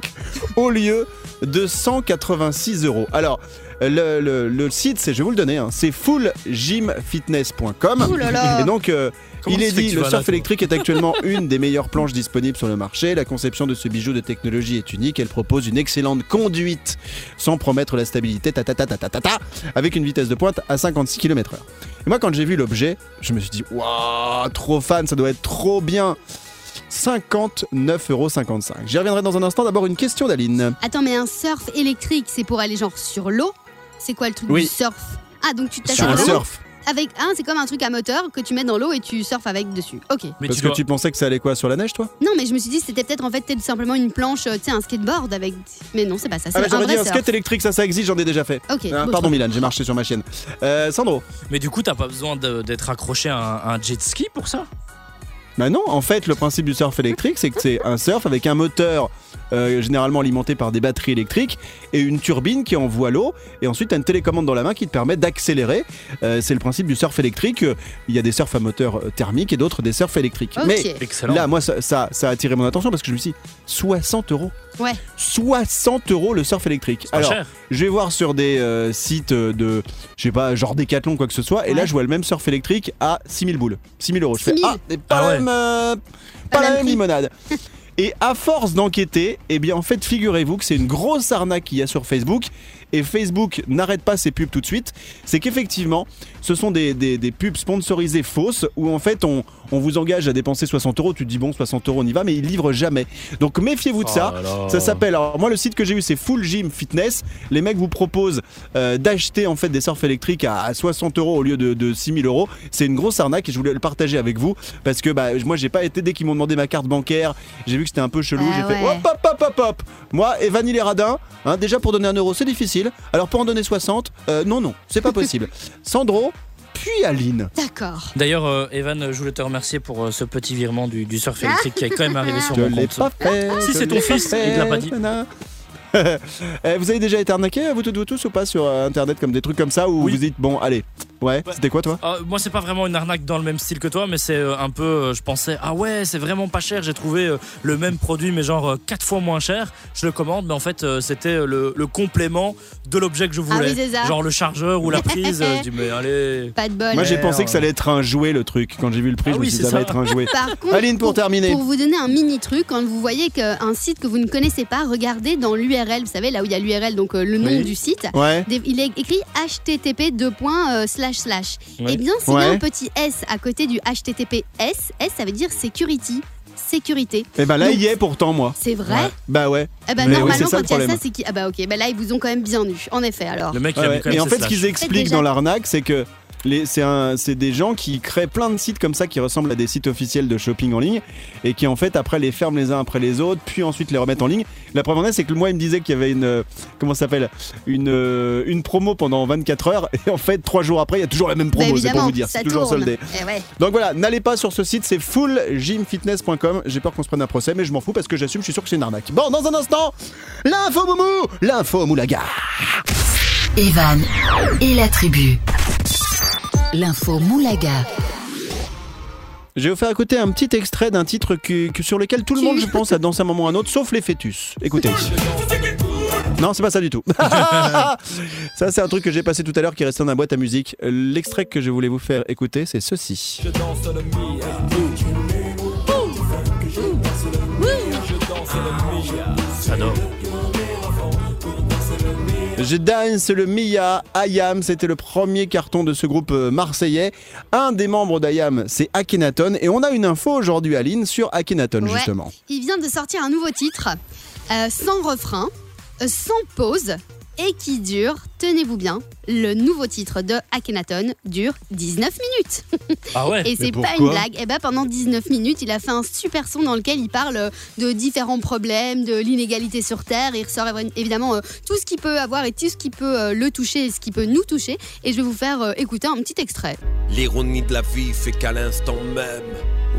Speaker 1: au lieu de 186 euros. Alors, le, le- le site, c'est, je vais vous le donner, hein, c'est fullgymfitness.com. Et donc, euh, il est dit, le surf électrique est actuellement une des meilleures planches disponibles sur le marché. La conception de ce bijou de technologie est unique. Elle propose une excellente conduite sans promettre la stabilité, ta, ta, ta, ta, ta, ta, ta, avec une vitesse de pointe à 56 km/h. Et moi, quand j'ai vu l'objet, je me suis dit, waouh, trop fan, ça doit être trop bien. 59,55€. J'y reviendrai dans un instant. D'abord, une question d'Aline.
Speaker 3: Attends, mais un surf électrique, c'est pour aller genre sur l'eau? C'est quoi le truc
Speaker 1: Oui.
Speaker 3: du surf? Ah, donc tu
Speaker 1: Sur
Speaker 3: t'attends
Speaker 1: un surf.
Speaker 3: avec ah, c'est comme un truc à moteur que tu mets dans l'eau et tu surfes avec dessus. Ok.
Speaker 2: Mais
Speaker 1: Parce
Speaker 2: tu
Speaker 1: que
Speaker 2: dois-
Speaker 1: tu pensais que ça allait quoi Sur la neige, toi?
Speaker 3: Non, mais je me suis dit c'était peut-être en fait peut-être simplement une planche, euh, tu sais, un skateboard avec. Mais non, c'est pas ça. C'est
Speaker 1: Ah,
Speaker 3: un
Speaker 1: j'aurais dit un
Speaker 3: surf.
Speaker 1: skate électrique, ça, ça existe, j'en ai déjà fait.
Speaker 3: Ok.
Speaker 1: Ah,
Speaker 3: bon,
Speaker 1: pardon, Milan, j'ai marché sur ma chienne. Euh, Sandro
Speaker 2: Mais du coup, t'as pas besoin d'être accroché à un, un jet ski pour ça?
Speaker 1: Bah non, en fait, le principe du surf électrique, c'est que c'est un surf avec un moteur euh, généralement alimenté par des batteries électriques et une turbine qui envoie l'eau. Et ensuite, tu as une télécommande dans la main qui te permet d'accélérer. Euh, c'est le principe du surf électrique. Euh, Il y a des surfs à moteur thermique et d'autres des surfs électriques. Mais
Speaker 2: Excellent.
Speaker 1: là, moi, ça, ça, ça a attiré mon attention parce que je me suis dit 60 euros.
Speaker 3: Ouais.
Speaker 1: 60 euros le surf électrique. Alors,
Speaker 2: cher.
Speaker 1: je vais voir sur des euh, sites de, je sais pas, genre Decathlon, quoi que ce soit, et là je vois le même surf électrique à 6000 boules. 6000 euros. Je fais,
Speaker 3: 6000.
Speaker 1: ah, pas,
Speaker 2: Ah
Speaker 1: la
Speaker 2: ouais.
Speaker 1: même, euh, pas
Speaker 3: Pas
Speaker 1: la même limonade. Et à force d'enquêter, eh bien en fait, figurez-vous que c'est une grosse arnaque qu'il y a sur Facebook. Et Facebook n'arrête pas ses pubs tout de suite. C'est qu'effectivement, ce sont des, des- des pubs sponsorisées fausses où en fait on, on vous engage à dépenser 60 euros. Tu te dis bon, 60 euros on y va, mais ils livrent jamais. Donc méfiez-vous de ça.
Speaker 2: Oh.
Speaker 1: Ça s'appelle, alors moi le site que j'ai eu c'est Full Gym Fitness. Les mecs vous proposent euh, d'acheter en fait des surfs électriques à, à 60 euros au lieu de, de 6000 euros. C'est une grosse arnaque et je voulais le partager avec vous parce que bah, moi j'ai pas été, dès qu'ils m'ont demandé ma carte bancaire, j'ai vu que c'était un peu chelou.
Speaker 3: Ah
Speaker 1: j'ai fait hop hop hop hop hop. Moi et Vanille les radins, hein, déjà pour donner un euro c'est difficile. Alors pour en donner 60, euh, non non, c'est pas possible. Sandro, puis Aline.
Speaker 3: D'accord.
Speaker 2: D'ailleurs, euh, Evan, je voulais te remercier pour euh, ce petit virement du, du surf électrique qui est quand même arrivé sur
Speaker 1: Je
Speaker 2: mon
Speaker 1: l'ai
Speaker 2: compte.
Speaker 1: pas fait.
Speaker 2: Si,
Speaker 1: je
Speaker 2: c'est ton fils,
Speaker 1: pas
Speaker 2: il te l'a
Speaker 1: fait,
Speaker 2: pas dit.
Speaker 1: Eh, vous avez déjà été arnaqué, vous toutes, vous tous, ou pas sur internet comme des trucs comme ça où
Speaker 2: Oui.
Speaker 1: vous dites bon, allez, ouais,
Speaker 2: Ouais.
Speaker 1: c'était quoi toi
Speaker 2: Ah, moi, c'est pas vraiment une arnaque dans le même style que toi, mais c'est euh, un peu. euh, je pensais, ah ouais, c'est vraiment pas cher. J'ai trouvé euh, le même produit, mais genre 4 fois moins cher. Je le commande, mais en fait, euh, c'était le, le complément de l'objet que je
Speaker 3: Ah
Speaker 2: voulais.
Speaker 3: oui, ça.
Speaker 2: genre le chargeur ou la prise. je dis, mais allez.
Speaker 3: Pas de bol.
Speaker 1: Moi j'ai pensé que ça allait être un jouet le truc. Quand j'ai vu le prix,
Speaker 2: Ah
Speaker 1: je me
Speaker 2: oui,
Speaker 1: suis dit
Speaker 2: c'est
Speaker 1: ça va
Speaker 2: ça.
Speaker 1: être un jouet.
Speaker 3: Par contre,
Speaker 1: Aline, pour terminer.
Speaker 3: Pour vous donner un mini truc, quand vous voyez qu'un site que vous ne connaissez pas, regardez dans l'URL, vous savez, là où il y a l'URL, donc euh, le nom
Speaker 2: Oui.
Speaker 3: du site.
Speaker 1: Ouais.
Speaker 3: Des- Il est écrit http
Speaker 2: Ouais.
Speaker 3: slash slash. Eh bien, s'il y a
Speaker 1: Ouais.
Speaker 3: un petit S à côté du https, S ça veut dire security, sécurité.
Speaker 1: Et bah là
Speaker 3: Donc-
Speaker 1: il y est pourtant moi.
Speaker 3: C'est vrai
Speaker 2: Ouais.
Speaker 1: Bah ouais.
Speaker 3: Eh ben,
Speaker 1: Mais oui,
Speaker 3: Normalement,
Speaker 1: c'est ça, le
Speaker 3: quand il y a ça,
Speaker 1: problème.
Speaker 3: c'est qui Ah bah ok, bah là, ils vous ont quand même bien eu. En effet, alors.
Speaker 2: Le mec, il
Speaker 1: Ouais,
Speaker 2: a mis
Speaker 1: ouais.
Speaker 2: quand même
Speaker 1: Et en fait, ce qu'ils expliquent
Speaker 3: déjà.
Speaker 1: dans l'arnaque, c'est que c'est des gens qui créent plein de sites comme ça qui ressemblent à des sites officiels de shopping en ligne et qui en fait après les ferment les uns après les autres, puis ensuite les remettent en ligne. La preuve en est, c'est que moi il me disait qu'il y avait une euh, comment s'appelle une euh, une promo pendant 24 heures et en fait trois jours après il y a toujours la même
Speaker 3: Bah,
Speaker 1: promo, c'est pour vous dire, c'est toujours soldé.
Speaker 3: Eh ouais.
Speaker 1: Donc voilà, n'allez pas sur ce site, c'est fullgymfitness.com. J'ai peur qu'on se prenne un procès, mais je m'en fous parce que j'assume, je suis sûr que c'est une arnaque. Bon, dans un instant, l'info moumou, l'info moulaga.
Speaker 4: Evan et la tribu. L'info Moulaga.
Speaker 1: Je vais vous faire écouter un petit extrait d'un titre que- que- sur lequel tout le monde, je pense, a dansé à un moment ou à un autre, sauf les fœtus. Écoutez. Non, c'est pas ça du tout. ça, c'est un truc que j'ai passé tout à l'heure qui est resté dans la boîte à musique. L'extrait que je voulais vous faire écouter, c'est ceci.
Speaker 6: Je danse le Mia. Je danse le Mia.
Speaker 2: J'adore.
Speaker 1: Je dance le Mia Ayam, c'était le premier carton de ce groupe euh, marseillais. Un des membres d'Ayam, c'est Akhenaton. Et on a une info aujourd'hui, Aline, sur Akhenaton,
Speaker 3: Ouais.
Speaker 1: justement.
Speaker 3: Il vient de sortir un nouveau titre, euh, sans refrain, euh, sans pause, et qui dure, tenez-vous bien, le nouveau titre de Akhenaton dure 19 minutes.
Speaker 2: Ah ouais.
Speaker 3: Et c'est pas une blague. Et ben pendant 19 minutes, il a fait un super son dans lequel il parle de différents problèmes, de l'inégalité sur Terre. Il ressort évi- évidemment euh, tout ce qui peut avoir et tout ce qui peut euh, le toucher et ce qui peut nous toucher. Et je vais vous faire euh, écouter un petit extrait.
Speaker 7: L'ironie de la vie fait qu'à l'instant même,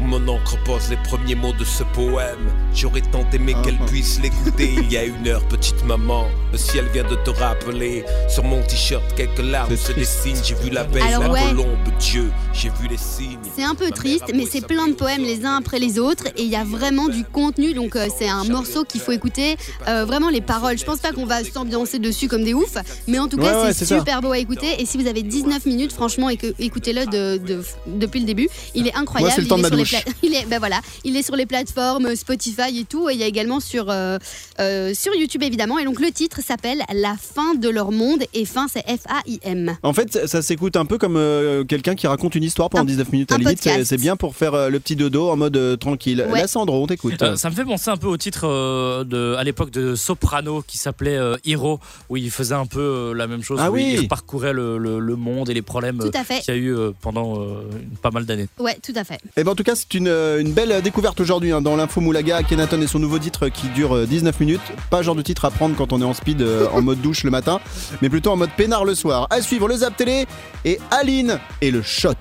Speaker 7: où mon encre pose les premiers mots de ce poème. J'aurais tant aimé qu'elle puisse l'écouter il y a une heure, petite maman. Le ciel vient de te rappeler. Sur mon t-shirt, quelques larmes
Speaker 1: C'est
Speaker 7: se dessinent. J'ai vu la
Speaker 3: Alors
Speaker 7: la
Speaker 3: ouais.
Speaker 7: colombe, Dieu, j'ai vu les signes.
Speaker 3: C'est un peu triste, mais c'est plein de poèmes les uns après les autres et il y a vraiment du contenu. Donc euh, c'est un morceau qu'il faut écouter. Euh, vraiment les paroles. Je pense pas qu'on va s'ambiancer dessus comme des oufs, mais en tout cas
Speaker 1: ouais,
Speaker 3: c'est
Speaker 1: ça.
Speaker 3: super beau à écouter. Et si vous avez 19 minutes, franchement, écoutez-le de, de- depuis le début, il est incroyable.
Speaker 1: Moi, c'est le temps
Speaker 3: il, est les il est, ben voilà, il est sur les plateformes Spotify et tout. Et il y a également sur euh, euh, sur YouTube évidemment. Et donc le titre s'appelle La fin de leur monde et fin c'est F A I M.
Speaker 1: En fait, ça, s'écoute un peu comme euh, quelqu'un qui raconte une histoire pendant
Speaker 3: Un-
Speaker 1: 19 minutes. À limite, c'est bien pour faire euh, le petit dodo en mode euh, tranquille.
Speaker 3: Ouais.
Speaker 1: Là, Sandro, on t'écoute.
Speaker 2: Euh, ça me fait penser un peu au titre euh, de, à l'époque de Soprano qui s'appelait euh, Hero, où il faisait un peu euh, la même chose,
Speaker 1: Ah
Speaker 2: où
Speaker 1: oui.
Speaker 2: il parcourait le, le- le monde et les problèmes
Speaker 3: Tout à fait.
Speaker 2: qu'il y a eu euh, pendant euh, pas mal d'années.
Speaker 3: Ouais, tout à fait.
Speaker 1: Et ben en tout cas, c'est une, euh, une belle découverte aujourd'hui hein, dans l'info Moulaga. Kenaton et son nouveau titre qui dure euh, 19 minutes. Pas genre de titre à prendre quand on est en speed euh, en mode douche le matin, mais plutôt en mode peinard le soir. À suivre le Zap Télé et Aline et le shot.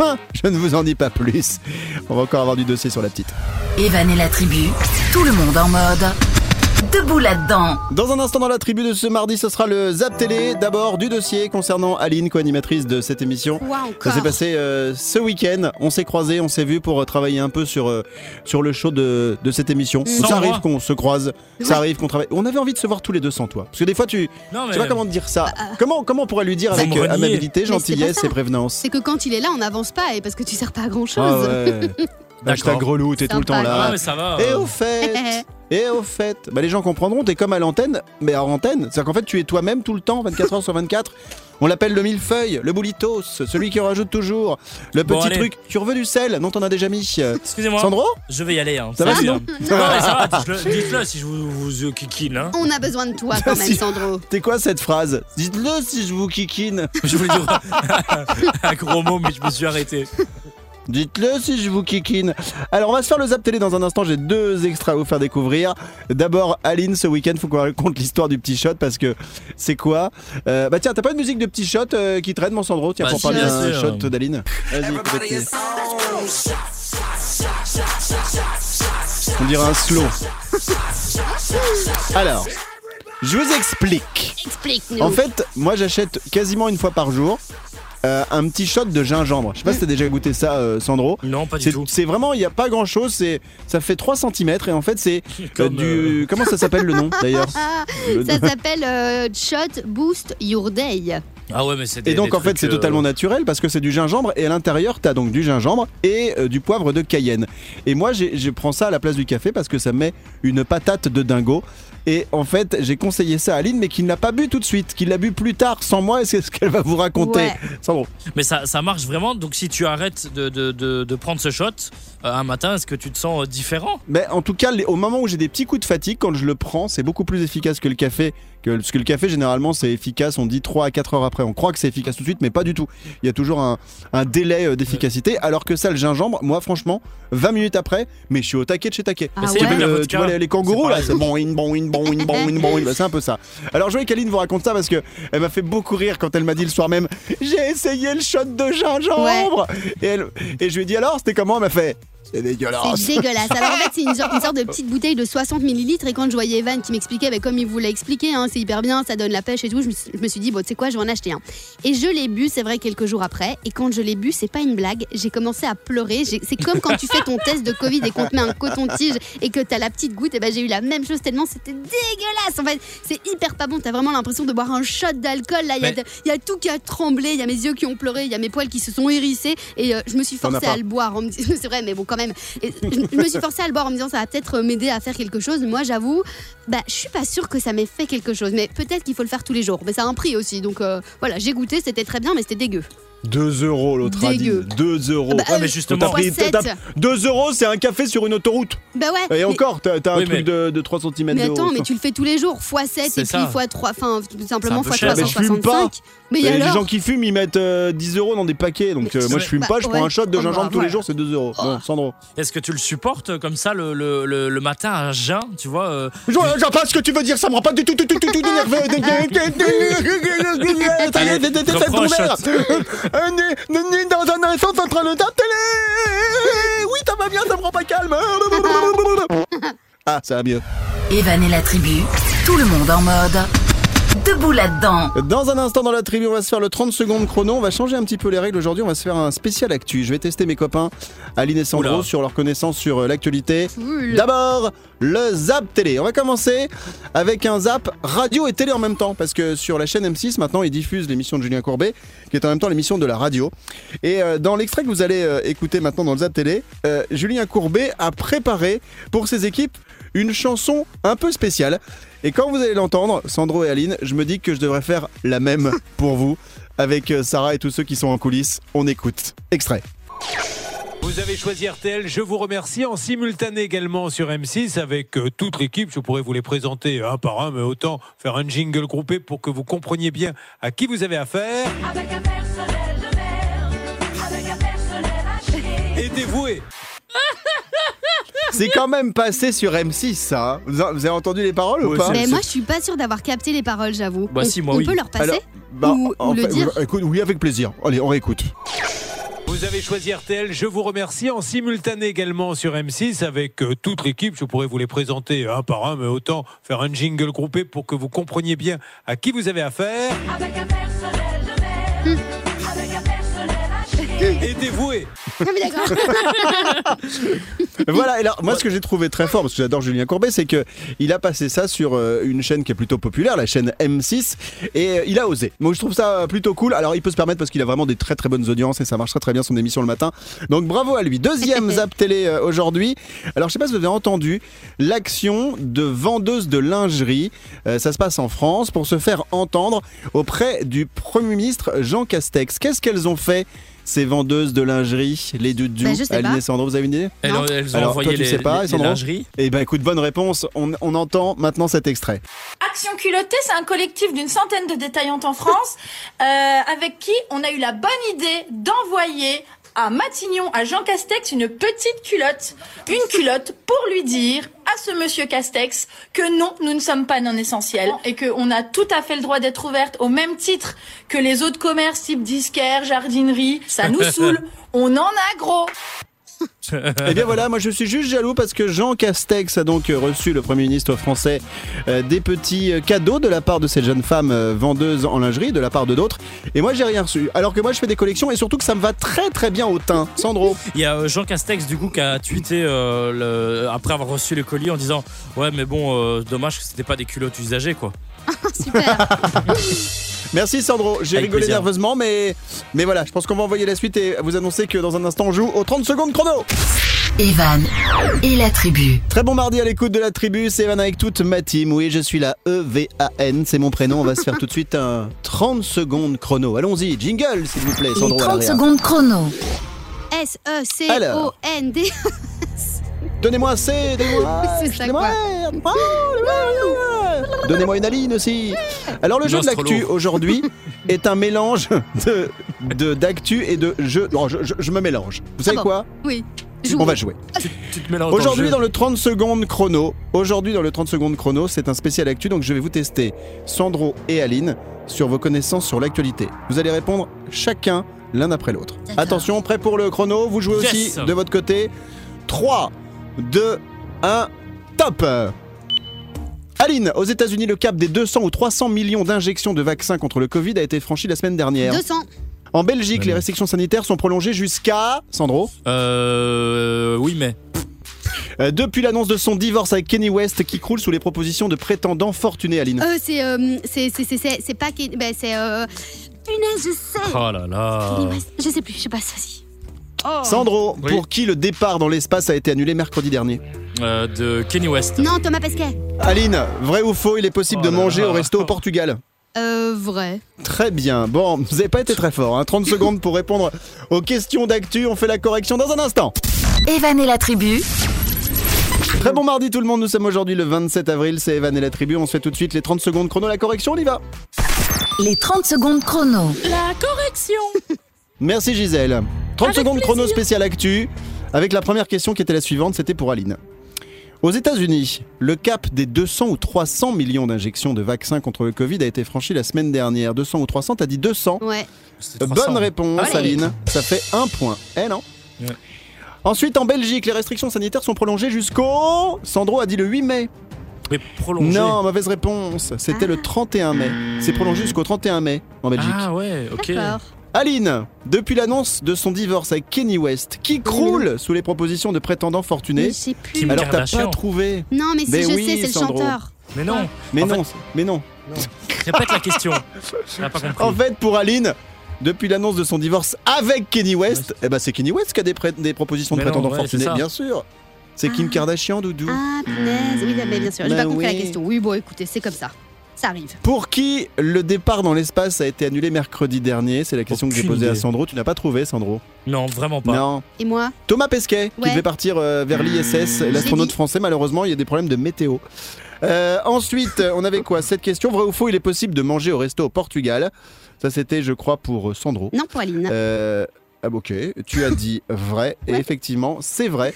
Speaker 1: Hein, je ne vous en dis pas plus. On va encore avoir du dossier sur la petite.
Speaker 4: Evan la tribu, tout le monde en mode. Debout là-dedans.
Speaker 1: Dans un instant dans la tribu de ce mardi, ce sera le Zap Télé. D'abord du dossier concernant Aline, co-animatrice de cette émission.
Speaker 3: Quoi
Speaker 1: Ça s'est passé euh, ce week-end. On s'est croisés, on s'est vus pour euh, travailler un peu sur, euh, sur le show de, de cette émission.
Speaker 2: Sans
Speaker 1: ça arrive
Speaker 2: moi.
Speaker 1: qu'on se croise, ça arrive qu'on travaille. On avait envie de se voir tous les deux sans toi. Parce que des fois, tu.
Speaker 2: Non,
Speaker 1: Je sais pas comment te dire ça. Comment, comment on pourrait lui dire
Speaker 2: Vous
Speaker 1: avec
Speaker 2: me
Speaker 1: euh,
Speaker 2: reniez.
Speaker 1: amabilité,
Speaker 3: Mais c'est pas
Speaker 1: gentillesse
Speaker 3: ça.
Speaker 1: et prévenance?
Speaker 3: C'est que quand il est là, on n'avance pas et parce que tu sers pas à grand chose.
Speaker 1: Ah ouais. Hashtag
Speaker 2: D'accord.
Speaker 1: grelou, t'es tout le temps
Speaker 3: Sympa.
Speaker 2: Ah,
Speaker 1: là.
Speaker 2: mais ça va.
Speaker 1: Et
Speaker 2: euh,
Speaker 1: au fait, et au fait, bah les gens comprendront, t'es comme à l'antenne, mais à antenne. C'est-à-dire qu'en fait, tu es toi-même tout le temps, 24 heures sur 24. On l'appelle le millefeuille, le boulitos, celui qui en rajoute toujours, le
Speaker 2: Bon,
Speaker 1: petit
Speaker 2: allez.
Speaker 1: truc. Tu veux du sel Non, t'en as déjà mis. Euh,
Speaker 2: Excusez-moi,
Speaker 1: Sandro?
Speaker 2: Je vais y aller. Hein.
Speaker 1: Ça va,
Speaker 2: Salut,
Speaker 1: sinon
Speaker 2: hein. Non, mais ça va, dites-le dites-le si je vous, vous euh, kikine. Hein.
Speaker 3: On a besoin de toi quand même,
Speaker 1: Si.
Speaker 3: Sandro.
Speaker 1: T'es quoi cette phrase? Dites-le si je vous kikine.
Speaker 2: Je voulais dire un gros mot, mais je me suis arrêté.
Speaker 1: Dites-le si je vous kikine. Alors, on va se faire le zap télé dans un instant. J'ai deux extras à vous faire découvrir. D'abord, Aline, ce week-end, faut qu'on raconte l'histoire du petit shot parce que c'est quoi? Euh, Bah, tiens, t'as pas une musique de petit shot euh, qui traîne, mon Sandro? Tiens,
Speaker 2: Bah,
Speaker 1: pour
Speaker 2: si,
Speaker 1: parler d'un shot d'Aline. Vas-y, On dirait un slow. Alors, je vous explique.
Speaker 3: Explique-nous.
Speaker 1: En fait, moi j'achète quasiment une fois par jour euh, un petit shot de gingembre. Je sais pas si t'as déjà goûté ça, euh, Sandro.
Speaker 2: Non, pas du
Speaker 1: C'est
Speaker 2: tout.
Speaker 1: c'est vraiment, il n'y a pas grand chose, c'est, ça fait 3 cm et en fait c'est euh,
Speaker 2: Comme,
Speaker 1: du... Comment ça s'appelle le nom d'ailleurs Le-
Speaker 3: Ça s'appelle euh, Shot Boost Your Day.
Speaker 2: Ah ouais, mais c'est des-
Speaker 1: Et donc
Speaker 2: des
Speaker 1: en fait
Speaker 2: trucs,
Speaker 1: c'est
Speaker 2: euh,
Speaker 1: totalement naturel parce que c'est du gingembre et à l'intérieur t'as donc du gingembre et euh, du poivre de Cayenne. Et moi j'ai- je prends ça à la place du café parce que ça met une patate de dingo. Et en fait j'ai conseillé ça à Aline mais qui ne l'a pas bu tout de suite, qui l'a bu plus tard sans moi et c'est ce qu'elle va vous raconter.
Speaker 3: Ouais.
Speaker 2: Mais ça, ça marche vraiment. Donc si tu arrêtes de, de, de, de prendre ce shot euh, un matin, est-ce que tu te sens euh, différent?
Speaker 1: Mais en tout cas, les- au moment où j'ai des petits coups de fatigue, quand je le prends, c'est beaucoup plus efficace que le café. Que, parce que le café, généralement, c'est efficace, on dit 3 à 4 heures après. On croit que c'est efficace tout de suite, mais pas du tout. Il y a toujours un, un délai euh, d'efficacité. Alors que ça, le gingembre, moi, franchement, 20 minutes après, mais je suis au taquet de chez taquet.
Speaker 3: Ah
Speaker 2: c'est
Speaker 1: Tu
Speaker 3: ouais.
Speaker 1: vois,
Speaker 2: la
Speaker 1: le-
Speaker 2: vodka.
Speaker 1: tu vois les, les kangourous là, c'est bon, in, bon, in, bon, in, bon, in, bon, in. Bah, c'est un peu ça. Alors je voulais qu'Aline vous raconte ça parce que elle m'a fait beaucoup rire quand elle m'a dit le soir même j'ai essayé le shot de gingembre et, elle- et je lui ai dit alors c'était comment? Elle m'a fait c'est dégueulasse.
Speaker 3: C'est dégueulasse. Alors en fait, c'est une, sorte- une sorte de petite bouteille de 60 millilitres. Et quand je voyais Evan qui m'expliquait, bah, comme il vous l'a expliqué, hein, c'est hyper bien, ça donne la pêche et tout, je me, suis- je me suis dit, bon, tu sais quoi, je vais en acheter un. Et je l'ai bu, c'est vrai, quelques jours après. Et quand je l'ai bu, c'est pas une blague, j'ai commencé à pleurer. C'est comme quand tu fais ton test de Covid et qu'on te met un coton-tige et que t'as la petite goutte. Et ben j'ai eu la même chose tellement c'était dégueulasse. En fait, c'est hyper pas bon. T'as vraiment l'impression de boire un shot d'alcool. Là, il y a
Speaker 2: Mais-
Speaker 3: y, a tout qui a tremblé, il y a mes yeux qui ont pleuré, il y a mes poils qui se sont hérissés. Et euh, je me suis forcée à le boire. C'est vrai, mais bon, quand même. Je, me suis forcée à le boire en me disant ça va peut-être m'aider à faire quelque chose. Moi, j'avoue, bah, je suis pas sûre que ça m'ait fait quelque chose. Mais peut-être qu'il faut le faire tous les jours. Mais ça a un prix aussi. Donc euh, voilà, j'ai goûté, c'était très bien, mais c'était dégueu.
Speaker 1: 2 euros l'autre a dit.
Speaker 3: Dégueu.
Speaker 1: 2 euros.
Speaker 3: Bah,
Speaker 2: Ouais, mais
Speaker 3: euh,
Speaker 2: justement.
Speaker 1: T'as pris-
Speaker 3: fois
Speaker 1: t'as-
Speaker 3: sept.
Speaker 1: 2 euros, c'est un café sur une autoroute.
Speaker 3: Bah ouais.
Speaker 1: Et
Speaker 3: mais-
Speaker 1: encore, t'as t'as un
Speaker 2: Oui,
Speaker 1: truc
Speaker 2: mais-
Speaker 1: de, de 3 cm
Speaker 3: Mais
Speaker 1: de
Speaker 3: attends,
Speaker 1: haut.
Speaker 3: mais tu le fais tous les jours, x 7
Speaker 2: C'est
Speaker 3: et puis
Speaker 2: ça.
Speaker 3: x 3, enfin tout simplement x
Speaker 2: cher. Mais
Speaker 1: je fume
Speaker 3: 365. Mais il y
Speaker 1: Et
Speaker 3: a
Speaker 1: les
Speaker 3: alors
Speaker 1: gens qui fument, ils mettent euh, 10 euros dans des paquets. Donc
Speaker 3: Mais-
Speaker 1: euh, moi, je fume
Speaker 3: Bah,
Speaker 1: pas, je prends
Speaker 3: ouais.
Speaker 1: un shot de
Speaker 3: Oh,
Speaker 1: gingembre
Speaker 3: bah,
Speaker 1: tous les jours, c'est 2 euros. Bon, Sandro.
Speaker 2: Est-ce que tu le supportes euh, comme ça le, le, le, le matin à jeun, tu vois euh,
Speaker 1: Je vois pas ce que tu veux dire, ça me rend pas du tout, du tout, du tout, du tout nerveux. Dans un instant en train de télé. Oui, ça va bien, ça me rend pas calme. Ah, ça va mieux.
Speaker 4: Evan et la tribu, tout le monde en mode debout là-dedans.
Speaker 1: Dans un instant dans la tribu, on va se faire le 30 secondes chrono. On va changer un petit peu les règles aujourd'hui. On va se faire un spécial actu. Je vais tester mes copains Aline et Sandro
Speaker 2: Oula.
Speaker 1: sur leur connaissance sur euh, l'actualité.
Speaker 3: Cool.
Speaker 1: D'abord, le zap télé. On va commencer avec un zap radio et télé en même temps. Parce que sur la chaîne M6, maintenant, ils diffusent l'émission de Julien Courbet, qui est en même temps l'émission de la radio. Et euh, dans l'extrait que vous allez euh, écouter maintenant dans le zap télé, euh, Julien Courbet a préparé pour ses équipes une chanson un peu spéciale. Et quand vous allez l'entendre, Sandro et Aline, je me dis que je devrais faire la même pour vous avec euh, Sarah et tous ceux qui sont en coulisses. On écoute. Extrait.
Speaker 8: Vous avez choisi RTL, je vous remercie. En simultané également sur M6 avec euh, toute l'équipe. Je pourrais vous les présenter un par un, mais autant faire un jingle groupé pour que vous compreniez bien à qui vous avez affaire.
Speaker 9: Avec un personnel de merde, avec un personnel à chier.
Speaker 8: Et dévoué.
Speaker 1: C'est quand même passé sur M6 ça. hein. Vous a- vous avez entendu les paroles ou
Speaker 2: Ouais,
Speaker 1: pas
Speaker 2: c'est-
Speaker 3: Mais moi, je suis pas sûre d'avoir capté les paroles, j'avoue.
Speaker 2: Bah
Speaker 3: on,
Speaker 2: si, moi,
Speaker 3: on
Speaker 2: oui.
Speaker 3: peut leur passer
Speaker 1: Alors, bah,
Speaker 3: ou,
Speaker 1: en
Speaker 3: ou le
Speaker 1: fait,
Speaker 3: dire
Speaker 1: écoute, oui, avec plaisir. Allez, on réécoute.
Speaker 8: Vous avez choisi RTL, je vous remercie. En simultané également sur M6 avec euh, toute l'équipe. Je pourrais vous les présenter un par un, mais autant faire un jingle groupé pour que vous compreniez bien à qui vous avez affaire.
Speaker 9: Avec un personnel de merde,
Speaker 8: Et dévoué.
Speaker 3: Ah, mais d'accord.
Speaker 1: Voilà, et alors moi ce que j'ai trouvé très fort, parce que j'adore Julien Courbet, c'est que il a passé ça sur euh, une chaîne qui est plutôt populaire, la chaîne M6, et euh, il a osé. Moi je trouve ça plutôt cool. Alors il peut se permettre parce qu'il a vraiment des très très bonnes audiences et ça marche très très bien son émission le matin. Donc bravo à lui. Deuxième zap télé euh, aujourd'hui. Alors je sais pas si vous avez entendu l'action de vendeuse de lingerie. Ça se passe en France pour se faire entendre auprès du Premier ministre Jean Castex. Qu'est-ce qu'elles ont fait ces vendeuses de lingerie, les doudous,
Speaker 3: Bah,
Speaker 1: Aline et Sandro, vous avez une idée
Speaker 2: Elles, elles ont
Speaker 1: Alors,
Speaker 2: envoyé
Speaker 1: toi, tu
Speaker 2: les,
Speaker 1: sais pas,
Speaker 2: les- les
Speaker 1: Sandro
Speaker 2: lingeries.
Speaker 1: Eh ben écoute, bonne réponse. On, on entend maintenant cet extrait.
Speaker 10: Action culottée, c'est un collectif d'une centaine de détaillantes en France euh, avec qui on a eu la bonne idée d'envoyer à Matignon, à Jean Castex, une petite culotte. Une culotte pour lui dire à ce monsieur Castex que non, nous ne sommes pas non essentiels et qu'on a tout à fait le droit d'être ouverte au même titre que les autres commerces type disquaire, jardinerie. Ça nous saoule. On en a gros.
Speaker 1: Eh bien voilà, moi je suis juste jaloux parce que Jean Castex a donc euh, reçu le Premier ministre français euh, des petits euh, cadeaux de la part de cette jeune femme euh, vendeuse en lingerie, de la part de d'autres. Et moi j'ai rien reçu. Alors que moi je fais des collections et surtout que ça me va très très bien au teint. Sandro.
Speaker 2: Il y a euh, Jean Castex du coup qui a tweeté le- après avoir reçu le colis en disant ouais mais bon dommage que c'était pas des culottes usagées quoi.
Speaker 3: Super.
Speaker 1: Merci Sandro. J'ai
Speaker 2: Avec
Speaker 1: rigolé
Speaker 2: plaisir.
Speaker 1: nerveusement mais, mais voilà, je pense qu'on va envoyer la suite et vous annoncer que dans un instant on joue aux 30 secondes chrono.
Speaker 4: Evan et la tribu.
Speaker 1: Très bon mardi à l'écoute de la tribu, c'est Evan avec toute ma team. Oui, je suis là, E-V-A-N, c'est mon prénom. On va se faire tout de suite un 30 secondes chrono. Allons-y, jingle s'il vous plaît, Sandro. à
Speaker 4: 30
Speaker 1: l'arrière.
Speaker 4: secondes chrono.
Speaker 3: S-E-C-O-N-D.
Speaker 1: Donnez-moi un C, donnez-moi
Speaker 3: C'est ça,
Speaker 1: donnez-moi
Speaker 3: quoi.
Speaker 1: Donnez-moi un. Donnez-moi une Aline aussi. Alors le jeu de l'actu aujourd'hui est un mélange de d'actu et de jeu. Non, je, je- je me mélange. Vous savez
Speaker 3: bon.
Speaker 1: quoi?
Speaker 3: Oui.
Speaker 1: On va jouer.
Speaker 2: Tu, tu te mélanges
Speaker 1: Aujourd'hui
Speaker 2: dans
Speaker 1: dans
Speaker 2: le
Speaker 1: le 30 secondes chrono, aujourd'hui dans le 30 secondes chrono, c'est un spécial actu donc je vais vous tester Sandro et Aline sur vos connaissances sur l'actualité. Vous allez répondre chacun l'un après l'autre. Attention, prêt pour le chrono, vous jouez
Speaker 2: Yes.
Speaker 1: aussi de votre côté. 3 2 1 top. Aline, aux États-Unis, le cap des 200 ou 300 millions d'injections de vaccins contre le Covid a été franchi la semaine dernière.
Speaker 3: 200.
Speaker 1: En Belgique, les restrictions sanitaires sont prolongées jusqu'à Sandro
Speaker 2: Euh, oui mais
Speaker 1: Euh, depuis l'annonce de son divorce avec Kenny West qui croule sous les propositions de prétendants fortunés, Aline.
Speaker 3: Euh, c'est, euh, c'est, c'est, c'est, c'est, c'est pas. qui- Ben, c'est. Euh... Punaise, je sais.
Speaker 2: oh là là.
Speaker 3: Kenny West. Je sais plus, je sais pas, vas-y. Oh.
Speaker 1: Sandro,
Speaker 2: Oui.
Speaker 1: pour qui le départ dans l'espace a été annulé mercredi dernier?
Speaker 2: Euh, de Kenny West.
Speaker 3: Non, Thomas Pesquet.
Speaker 1: Aline, vrai ou faux, il est possible
Speaker 2: Oh
Speaker 1: de
Speaker 2: là
Speaker 1: manger
Speaker 2: là.
Speaker 1: au resto au Portugal
Speaker 3: Euh, vrai.
Speaker 1: Très bien. Bon, vous n'avez pas été très fort. hein. 30 secondes pour répondre aux questions d'actu. On fait la correction dans un instant.
Speaker 4: Evan et la tribu.
Speaker 1: Très bon mardi tout le monde. Nous sommes aujourd'hui le 27 avril. C'est Evan et la tribu. On se fait tout de suite les 30 secondes chrono. La correction, on y va.
Speaker 4: Les 30 secondes chrono.
Speaker 2: La correction.
Speaker 1: Merci Gisèle. 30 secondes chrono spécial actu. Avec la première question qui était la suivante, c'était pour Aline. Aux États-Unis, le cap des 200 ou 300 millions d'injections de vaccins contre le Covid a été franchi la semaine dernière. 200 ou 300, t'as dit 200
Speaker 3: Ouais.
Speaker 2: 300.
Speaker 1: Bonne réponse,
Speaker 3: Allez.
Speaker 1: Aline. Ça fait un point. Eh non
Speaker 2: Ouais.
Speaker 1: Ensuite, en Belgique, les restrictions sanitaires sont prolongées jusqu'au. Sandro a dit le 8 mai.
Speaker 2: Mais prolongé.
Speaker 1: Non, mauvaise réponse. C'était le 31 mai. C'est prolongé jusqu'au 31 mai en Belgique.
Speaker 2: Ah ouais, ok.
Speaker 3: D'accord.
Speaker 1: Aline, depuis l'annonce de son divorce avec Kenny West, qui croule sous les propositions de prétendants
Speaker 3: Mais
Speaker 1: fortunés,
Speaker 3: je sais plus.
Speaker 2: Kim
Speaker 1: alors t'as pas trouvé.
Speaker 3: Non, mais si
Speaker 1: Mais
Speaker 3: je
Speaker 1: oui,
Speaker 3: sais, c'est le
Speaker 1: Sandro.
Speaker 3: chanteur.
Speaker 2: Mais non.
Speaker 1: Mais
Speaker 2: En
Speaker 1: non, mais non.
Speaker 2: Répète la question. On n'a pas compris.
Speaker 1: En fait, pour Aline, depuis l'annonce de son divorce avec Kenny West, eh ben c'est Kenny West qui a des, pré- des propositions de
Speaker 2: Mais non,
Speaker 1: prétendants
Speaker 2: ouais,
Speaker 1: fortunés,
Speaker 2: c'est ça.
Speaker 1: bien sûr. C'est Kim
Speaker 3: Ah.
Speaker 1: Kardashian, Doudou.
Speaker 3: Ah, punaise. Oui, mais bien sûr. J'ai
Speaker 1: Bah
Speaker 3: pas compris la
Speaker 1: oui.
Speaker 3: question. Oui, bon, écoutez, c'est comme ça. Ça arrive.
Speaker 1: Pour qui le départ dans l'espace a été annulé mercredi dernier C'est la question que j'ai posée à. Sandro. Tu n'as pas trouvé, Sandro
Speaker 2: Non, vraiment pas.
Speaker 1: Non.
Speaker 3: Et moi
Speaker 1: Thomas Pesquet, qui devait partir euh, vers l'ISS,
Speaker 3: l'ai
Speaker 1: l'astronaute
Speaker 3: dit.
Speaker 1: français, malheureusement, il y a des problèmes de météo. Euh, ensuite, euh, on avait quoi Cette question, vrai ou faux, il est possible de manger au resto au Portugal? Ça, c'était, je crois, pour euh, Sandro.
Speaker 3: Non, pour Aline.
Speaker 1: Euh, ah, ok, tu as dit vrai, et
Speaker 3: Ouais.
Speaker 1: effectivement, c'est vrai.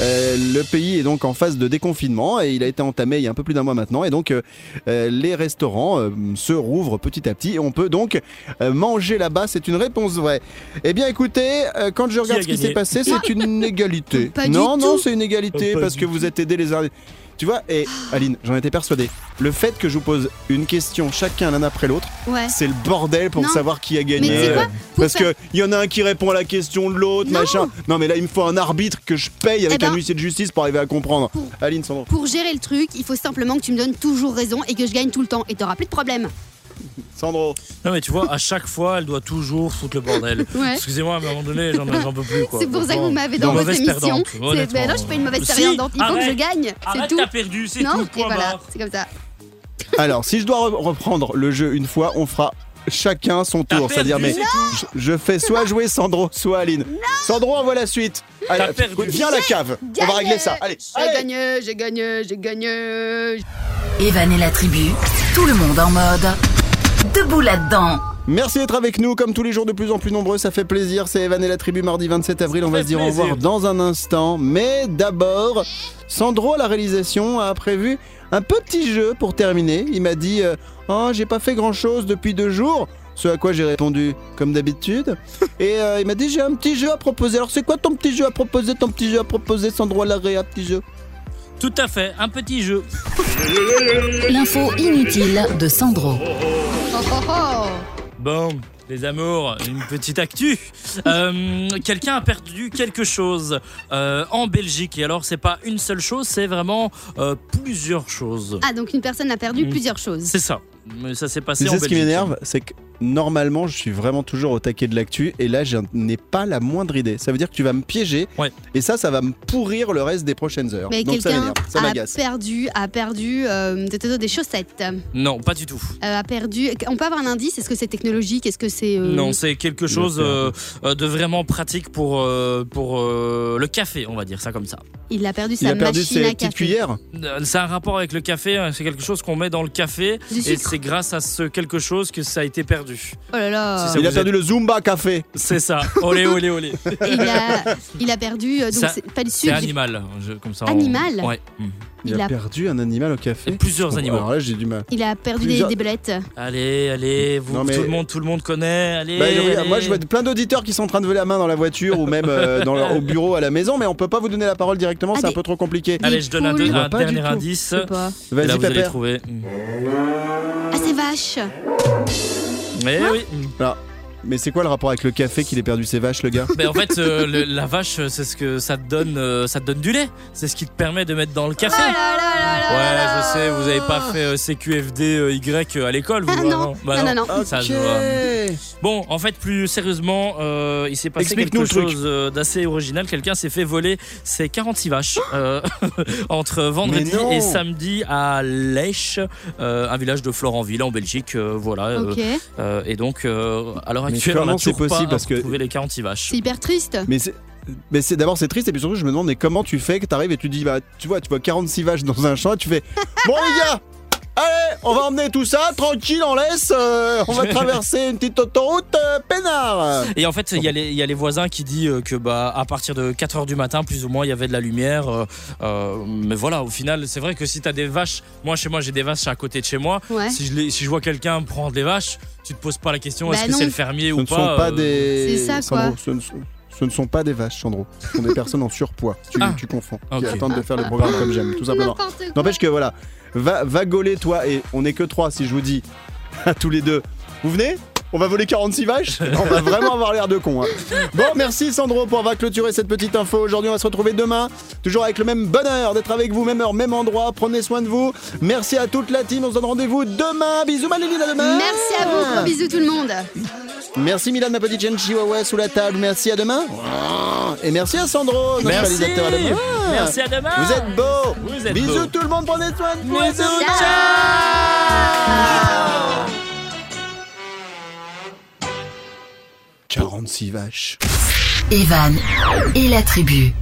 Speaker 1: Euh, le pays est donc en phase de déconfinement et il a été entamé il y a un peu plus d'un mois maintenant. Et donc, euh, euh, les restaurants euh, se rouvrent petit à petit et on peut donc euh, manger là-bas. C'est une réponse vraie. Eh bien, écoutez, euh, quand je regarde ce qui s'est passé, c'est une égalité.
Speaker 3: Pas du
Speaker 1: non, non, c'est une égalité parce que vous êtes aidés les uns. Tu vois, et Aline, j'en étais persuadé. Le fait que je vous pose une question chacun l'un après l'autre,
Speaker 3: Ouais.
Speaker 1: c'est le bordel pour
Speaker 3: Non.
Speaker 1: savoir qui a gagné.
Speaker 3: Mais quoi
Speaker 1: Parce
Speaker 3: faire-
Speaker 1: que il y en a un qui répond à la question de l'autre, machin. Non, mais là, il me faut un arbitre que je paye avec
Speaker 3: Eh ben-
Speaker 1: un huissier de justice pour arriver à comprendre.
Speaker 3: Pour-
Speaker 1: Aline, Sandro.
Speaker 3: Pour gérer le truc, il faut simplement que tu me donnes toujours raison et que je gagne tout le temps. Et t'auras plus de problème.
Speaker 1: Sandro.
Speaker 2: Non, mais tu vois, à chaque fois, elle doit toujours foutre le bordel.
Speaker 3: Ouais.
Speaker 2: Excusez-moi, à un moment donné, j'en j'en peux plus. quoi.
Speaker 3: C'est pour ça que vous m'avez dans votre émission. Mais non, je suis pas une mauvaise
Speaker 2: Si,
Speaker 3: perdante. Il faut que je gagne. C'est
Speaker 2: Arrête,
Speaker 3: tout.
Speaker 2: t'as perdu, c'est
Speaker 3: Non,
Speaker 2: tout. point
Speaker 3: voilà, c'est comme ça.
Speaker 1: Alors, si je dois re- reprendre le jeu une fois, on fera chacun son tour. C'est-à-dire, mais je, je fais soit jouer Sandro, soit Aline. Sandro envoie la suite. Allez. Viens à la cave. On va régler ça. Allez.
Speaker 3: J'ai gagné, j'ai gagné, j'ai gagné.
Speaker 4: Evan et la tribu, tout le monde en mode debout là-dedans.
Speaker 1: Merci d'être avec nous, comme tous les jours de plus en plus nombreux, ça fait plaisir. C'est Evan et la tribu, mardi 27 avril. On va se dire au revoir dans un instant. Mais d'abord, Sandro, à la réalisation, a prévu un petit jeu pour terminer. Il m'a dit euh, Oh, j'ai pas fait grand chose depuis deux jours. Ce à quoi j'ai répondu comme d'habitude. Et euh, il m'a dit J'ai un petit jeu à proposer. Alors, c'est quoi ton petit jeu à proposer Ton petit jeu à proposer, Sandro, à l'arrêt, un petit jeu?
Speaker 2: Tout à fait, un petit jeu.
Speaker 4: L'info inutile de Sandro.
Speaker 3: Oh, oh, oh.
Speaker 2: Bon, les amours, une petite actu. Euh, Quelqu'un a perdu quelque chose euh, en Belgique. Et alors, c'est pas une seule chose, c'est vraiment euh, plusieurs choses.
Speaker 3: Ah, donc une personne a perdu
Speaker 2: Mm.
Speaker 3: plusieurs choses.
Speaker 2: C'est ça. Mais ça s'est passé
Speaker 1: Tu
Speaker 2: en
Speaker 1: sais ce qui m'énerve C'est que normalement, je suis vraiment toujours au taquet de l'actu. Et là, je n'ai pas la moindre idée. Ça veut dire que tu vas me piéger.
Speaker 2: Ouais.
Speaker 1: Et ça, ça va me pourrir le reste des prochaines heures.
Speaker 3: Mais
Speaker 1: Donc ça
Speaker 3: quelqu'un
Speaker 1: m'énerve. Ça
Speaker 3: a
Speaker 1: m'agace.
Speaker 3: perdu, a perdu euh, des- des chaussettes.
Speaker 2: Non, pas du tout.
Speaker 3: Euh, a perdu. On peut avoir un indice? Est-ce que c'est technologique? Est-ce que c'est euh,
Speaker 2: Non, c'est quelque
Speaker 1: Il
Speaker 2: chose euh, de vraiment pratique pour, euh, pour euh, le café, on va dire ça comme ça.
Speaker 3: Il a perdu
Speaker 1: Il
Speaker 3: sa
Speaker 1: a perdu
Speaker 3: machine
Speaker 1: ses
Speaker 3: à
Speaker 1: petites
Speaker 3: café.
Speaker 1: cuillères.
Speaker 2: C'est un rapport avec le café, hein, c'est quelque chose qu'on met dans le café
Speaker 3: Du
Speaker 2: et
Speaker 3: sucre.
Speaker 2: C'est grâce à ce quelque chose que ça a été perdu.
Speaker 3: Oh là là.
Speaker 2: Si ça
Speaker 1: Il a perdu le Zumba Café.
Speaker 2: C'est ça. Olé, olé, olé.
Speaker 3: Il a, il a perdu. euh, donc
Speaker 2: Ça-
Speaker 3: c'est pas du
Speaker 2: C'est
Speaker 3: sucre.
Speaker 2: animal. je- comme ça, on-
Speaker 3: Animal
Speaker 2: Ouais. Mhm.
Speaker 1: Il,
Speaker 3: Il
Speaker 1: a,
Speaker 3: a-
Speaker 1: perdu un animal au café.
Speaker 2: Et plusieurs
Speaker 1: Bon,
Speaker 2: animaux.
Speaker 1: Alors là, j'ai du mal.
Speaker 3: Il a perdu des,
Speaker 1: Plusieurs-
Speaker 3: des belettes.
Speaker 2: Allez, allez, vous,
Speaker 1: Non, mais-
Speaker 2: tout, le monde, tout le monde connaît. Allez,
Speaker 1: Bah, moi, je vois plein d'auditeurs qui sont en train de lever la main dans la voiture ou même euh, dans leur- au bureau à la maison, mais on peut pas vous donner la parole directement,
Speaker 3: Ah,
Speaker 1: c'est un peu trop compliqué.
Speaker 2: Allez, je donne un, dernier indice. Là,
Speaker 1: Vas-y,
Speaker 2: vous allez trouver.
Speaker 3: Ah, c'est vache.
Speaker 2: Mais oui.
Speaker 1: Mais c'est quoi le rapport avec le café qu'il ait perdu ses vaches, le gars?
Speaker 2: Mais en fait, euh, le- la vache, c'est ce que ça te donne. euh, ça te donne du lait. C'est ce qui te permet de mettre dans le café.
Speaker 3: Oh là là là là
Speaker 2: Ouais,
Speaker 3: là
Speaker 2: je sais, vous avez pas fait euh, CQFD euh, Y à l'école, vous
Speaker 3: Ah, non.
Speaker 2: Bah
Speaker 3: Non, non, non.
Speaker 2: Ça se
Speaker 1: Ok.
Speaker 2: Bon, en fait, plus sérieusement, euh, il s'est passé quelque chose euh, d'assez original. Quelqu'un s'est fait voler ses 46 vaches euh, entre vendredi et samedi à Lèche, euh, un village de Florenville en Belgique. euh, voilà.
Speaker 3: Ok.
Speaker 2: et donc, euh, à l'heure actuelle, on a toujours
Speaker 1: possible
Speaker 2: pas
Speaker 1: parce que-
Speaker 2: retrouvé les 46 vaches.
Speaker 3: C'est hyper triste.
Speaker 1: Mais c'est. Mais c'est d'abord c'est triste et puis surtout je me demande mais comment tu fais que t'arrives et tu dis bah tu vois tu vois 46 vaches dans un champ et tu fais bon les gars allez on va emmener tout ça tranquille on laisse euh, on va traverser une petite autoroute euh, peinard
Speaker 2: Et en fait, il y, a les- il y a les voisins qui disent euh, que bah à partir de 4 heures du matin, plus ou moins, il y avait de la lumière. euh, euh, mais voilà, au final, c'est vrai que si t'as des vaches, moi chez moi j'ai des vaches à côté de chez moi.
Speaker 3: Ouais.
Speaker 2: Si je, les- si je vois quelqu'un prendre des vaches, tu te poses pas la question
Speaker 3: Bah
Speaker 2: est-ce que
Speaker 3: non.
Speaker 2: c'est le fermier
Speaker 1: ce
Speaker 2: ou
Speaker 1: ne
Speaker 2: pas
Speaker 1: sont pas
Speaker 2: euh,
Speaker 1: des
Speaker 3: C'est ça,
Speaker 1: Sandro,
Speaker 3: quoi.
Speaker 1: ce ne sont- ce ne sont pas des vaches, Sandro. Ce sont des personnes en surpoids. Tu,
Speaker 2: Ah.
Speaker 1: tu confonds.
Speaker 2: Ok.
Speaker 1: Qui attendent de faire le programme comme j'aime, tout simplement. N'empêche que voilà, va, va gauler toi, et on n'est que trois si je vous dis à tous les deux. Vous venez? On va voler 46 vaches On va vraiment avoir l'air de con. hein. Bon, merci Sandro pour avoir clôturé cette petite info. Aujourd'hui, on va se retrouver demain, toujours avec le même bonheur d'être avec vous, même heure, même endroit. Prenez soin de vous. Merci à toute la team. On se donne rendez-vous demain. Bisous, Maléline, à demain.
Speaker 3: Merci à vous, gros bisous tout le monde.
Speaker 1: Merci Milan, ma petite jeune chihuahua sous la table. Merci à demain. Et merci à Sandro, notre
Speaker 2: Merci.
Speaker 1: réalisateur à demain.
Speaker 2: Merci à demain.
Speaker 1: Vous êtes beaux.
Speaker 2: Vous êtes
Speaker 1: Bisous
Speaker 2: beaux.
Speaker 1: tout le monde, prenez soin de vous.
Speaker 2: Bisous,
Speaker 1: Ciao.
Speaker 2: ciao.
Speaker 1: 46 vaches.
Speaker 4: Evan et la tribu.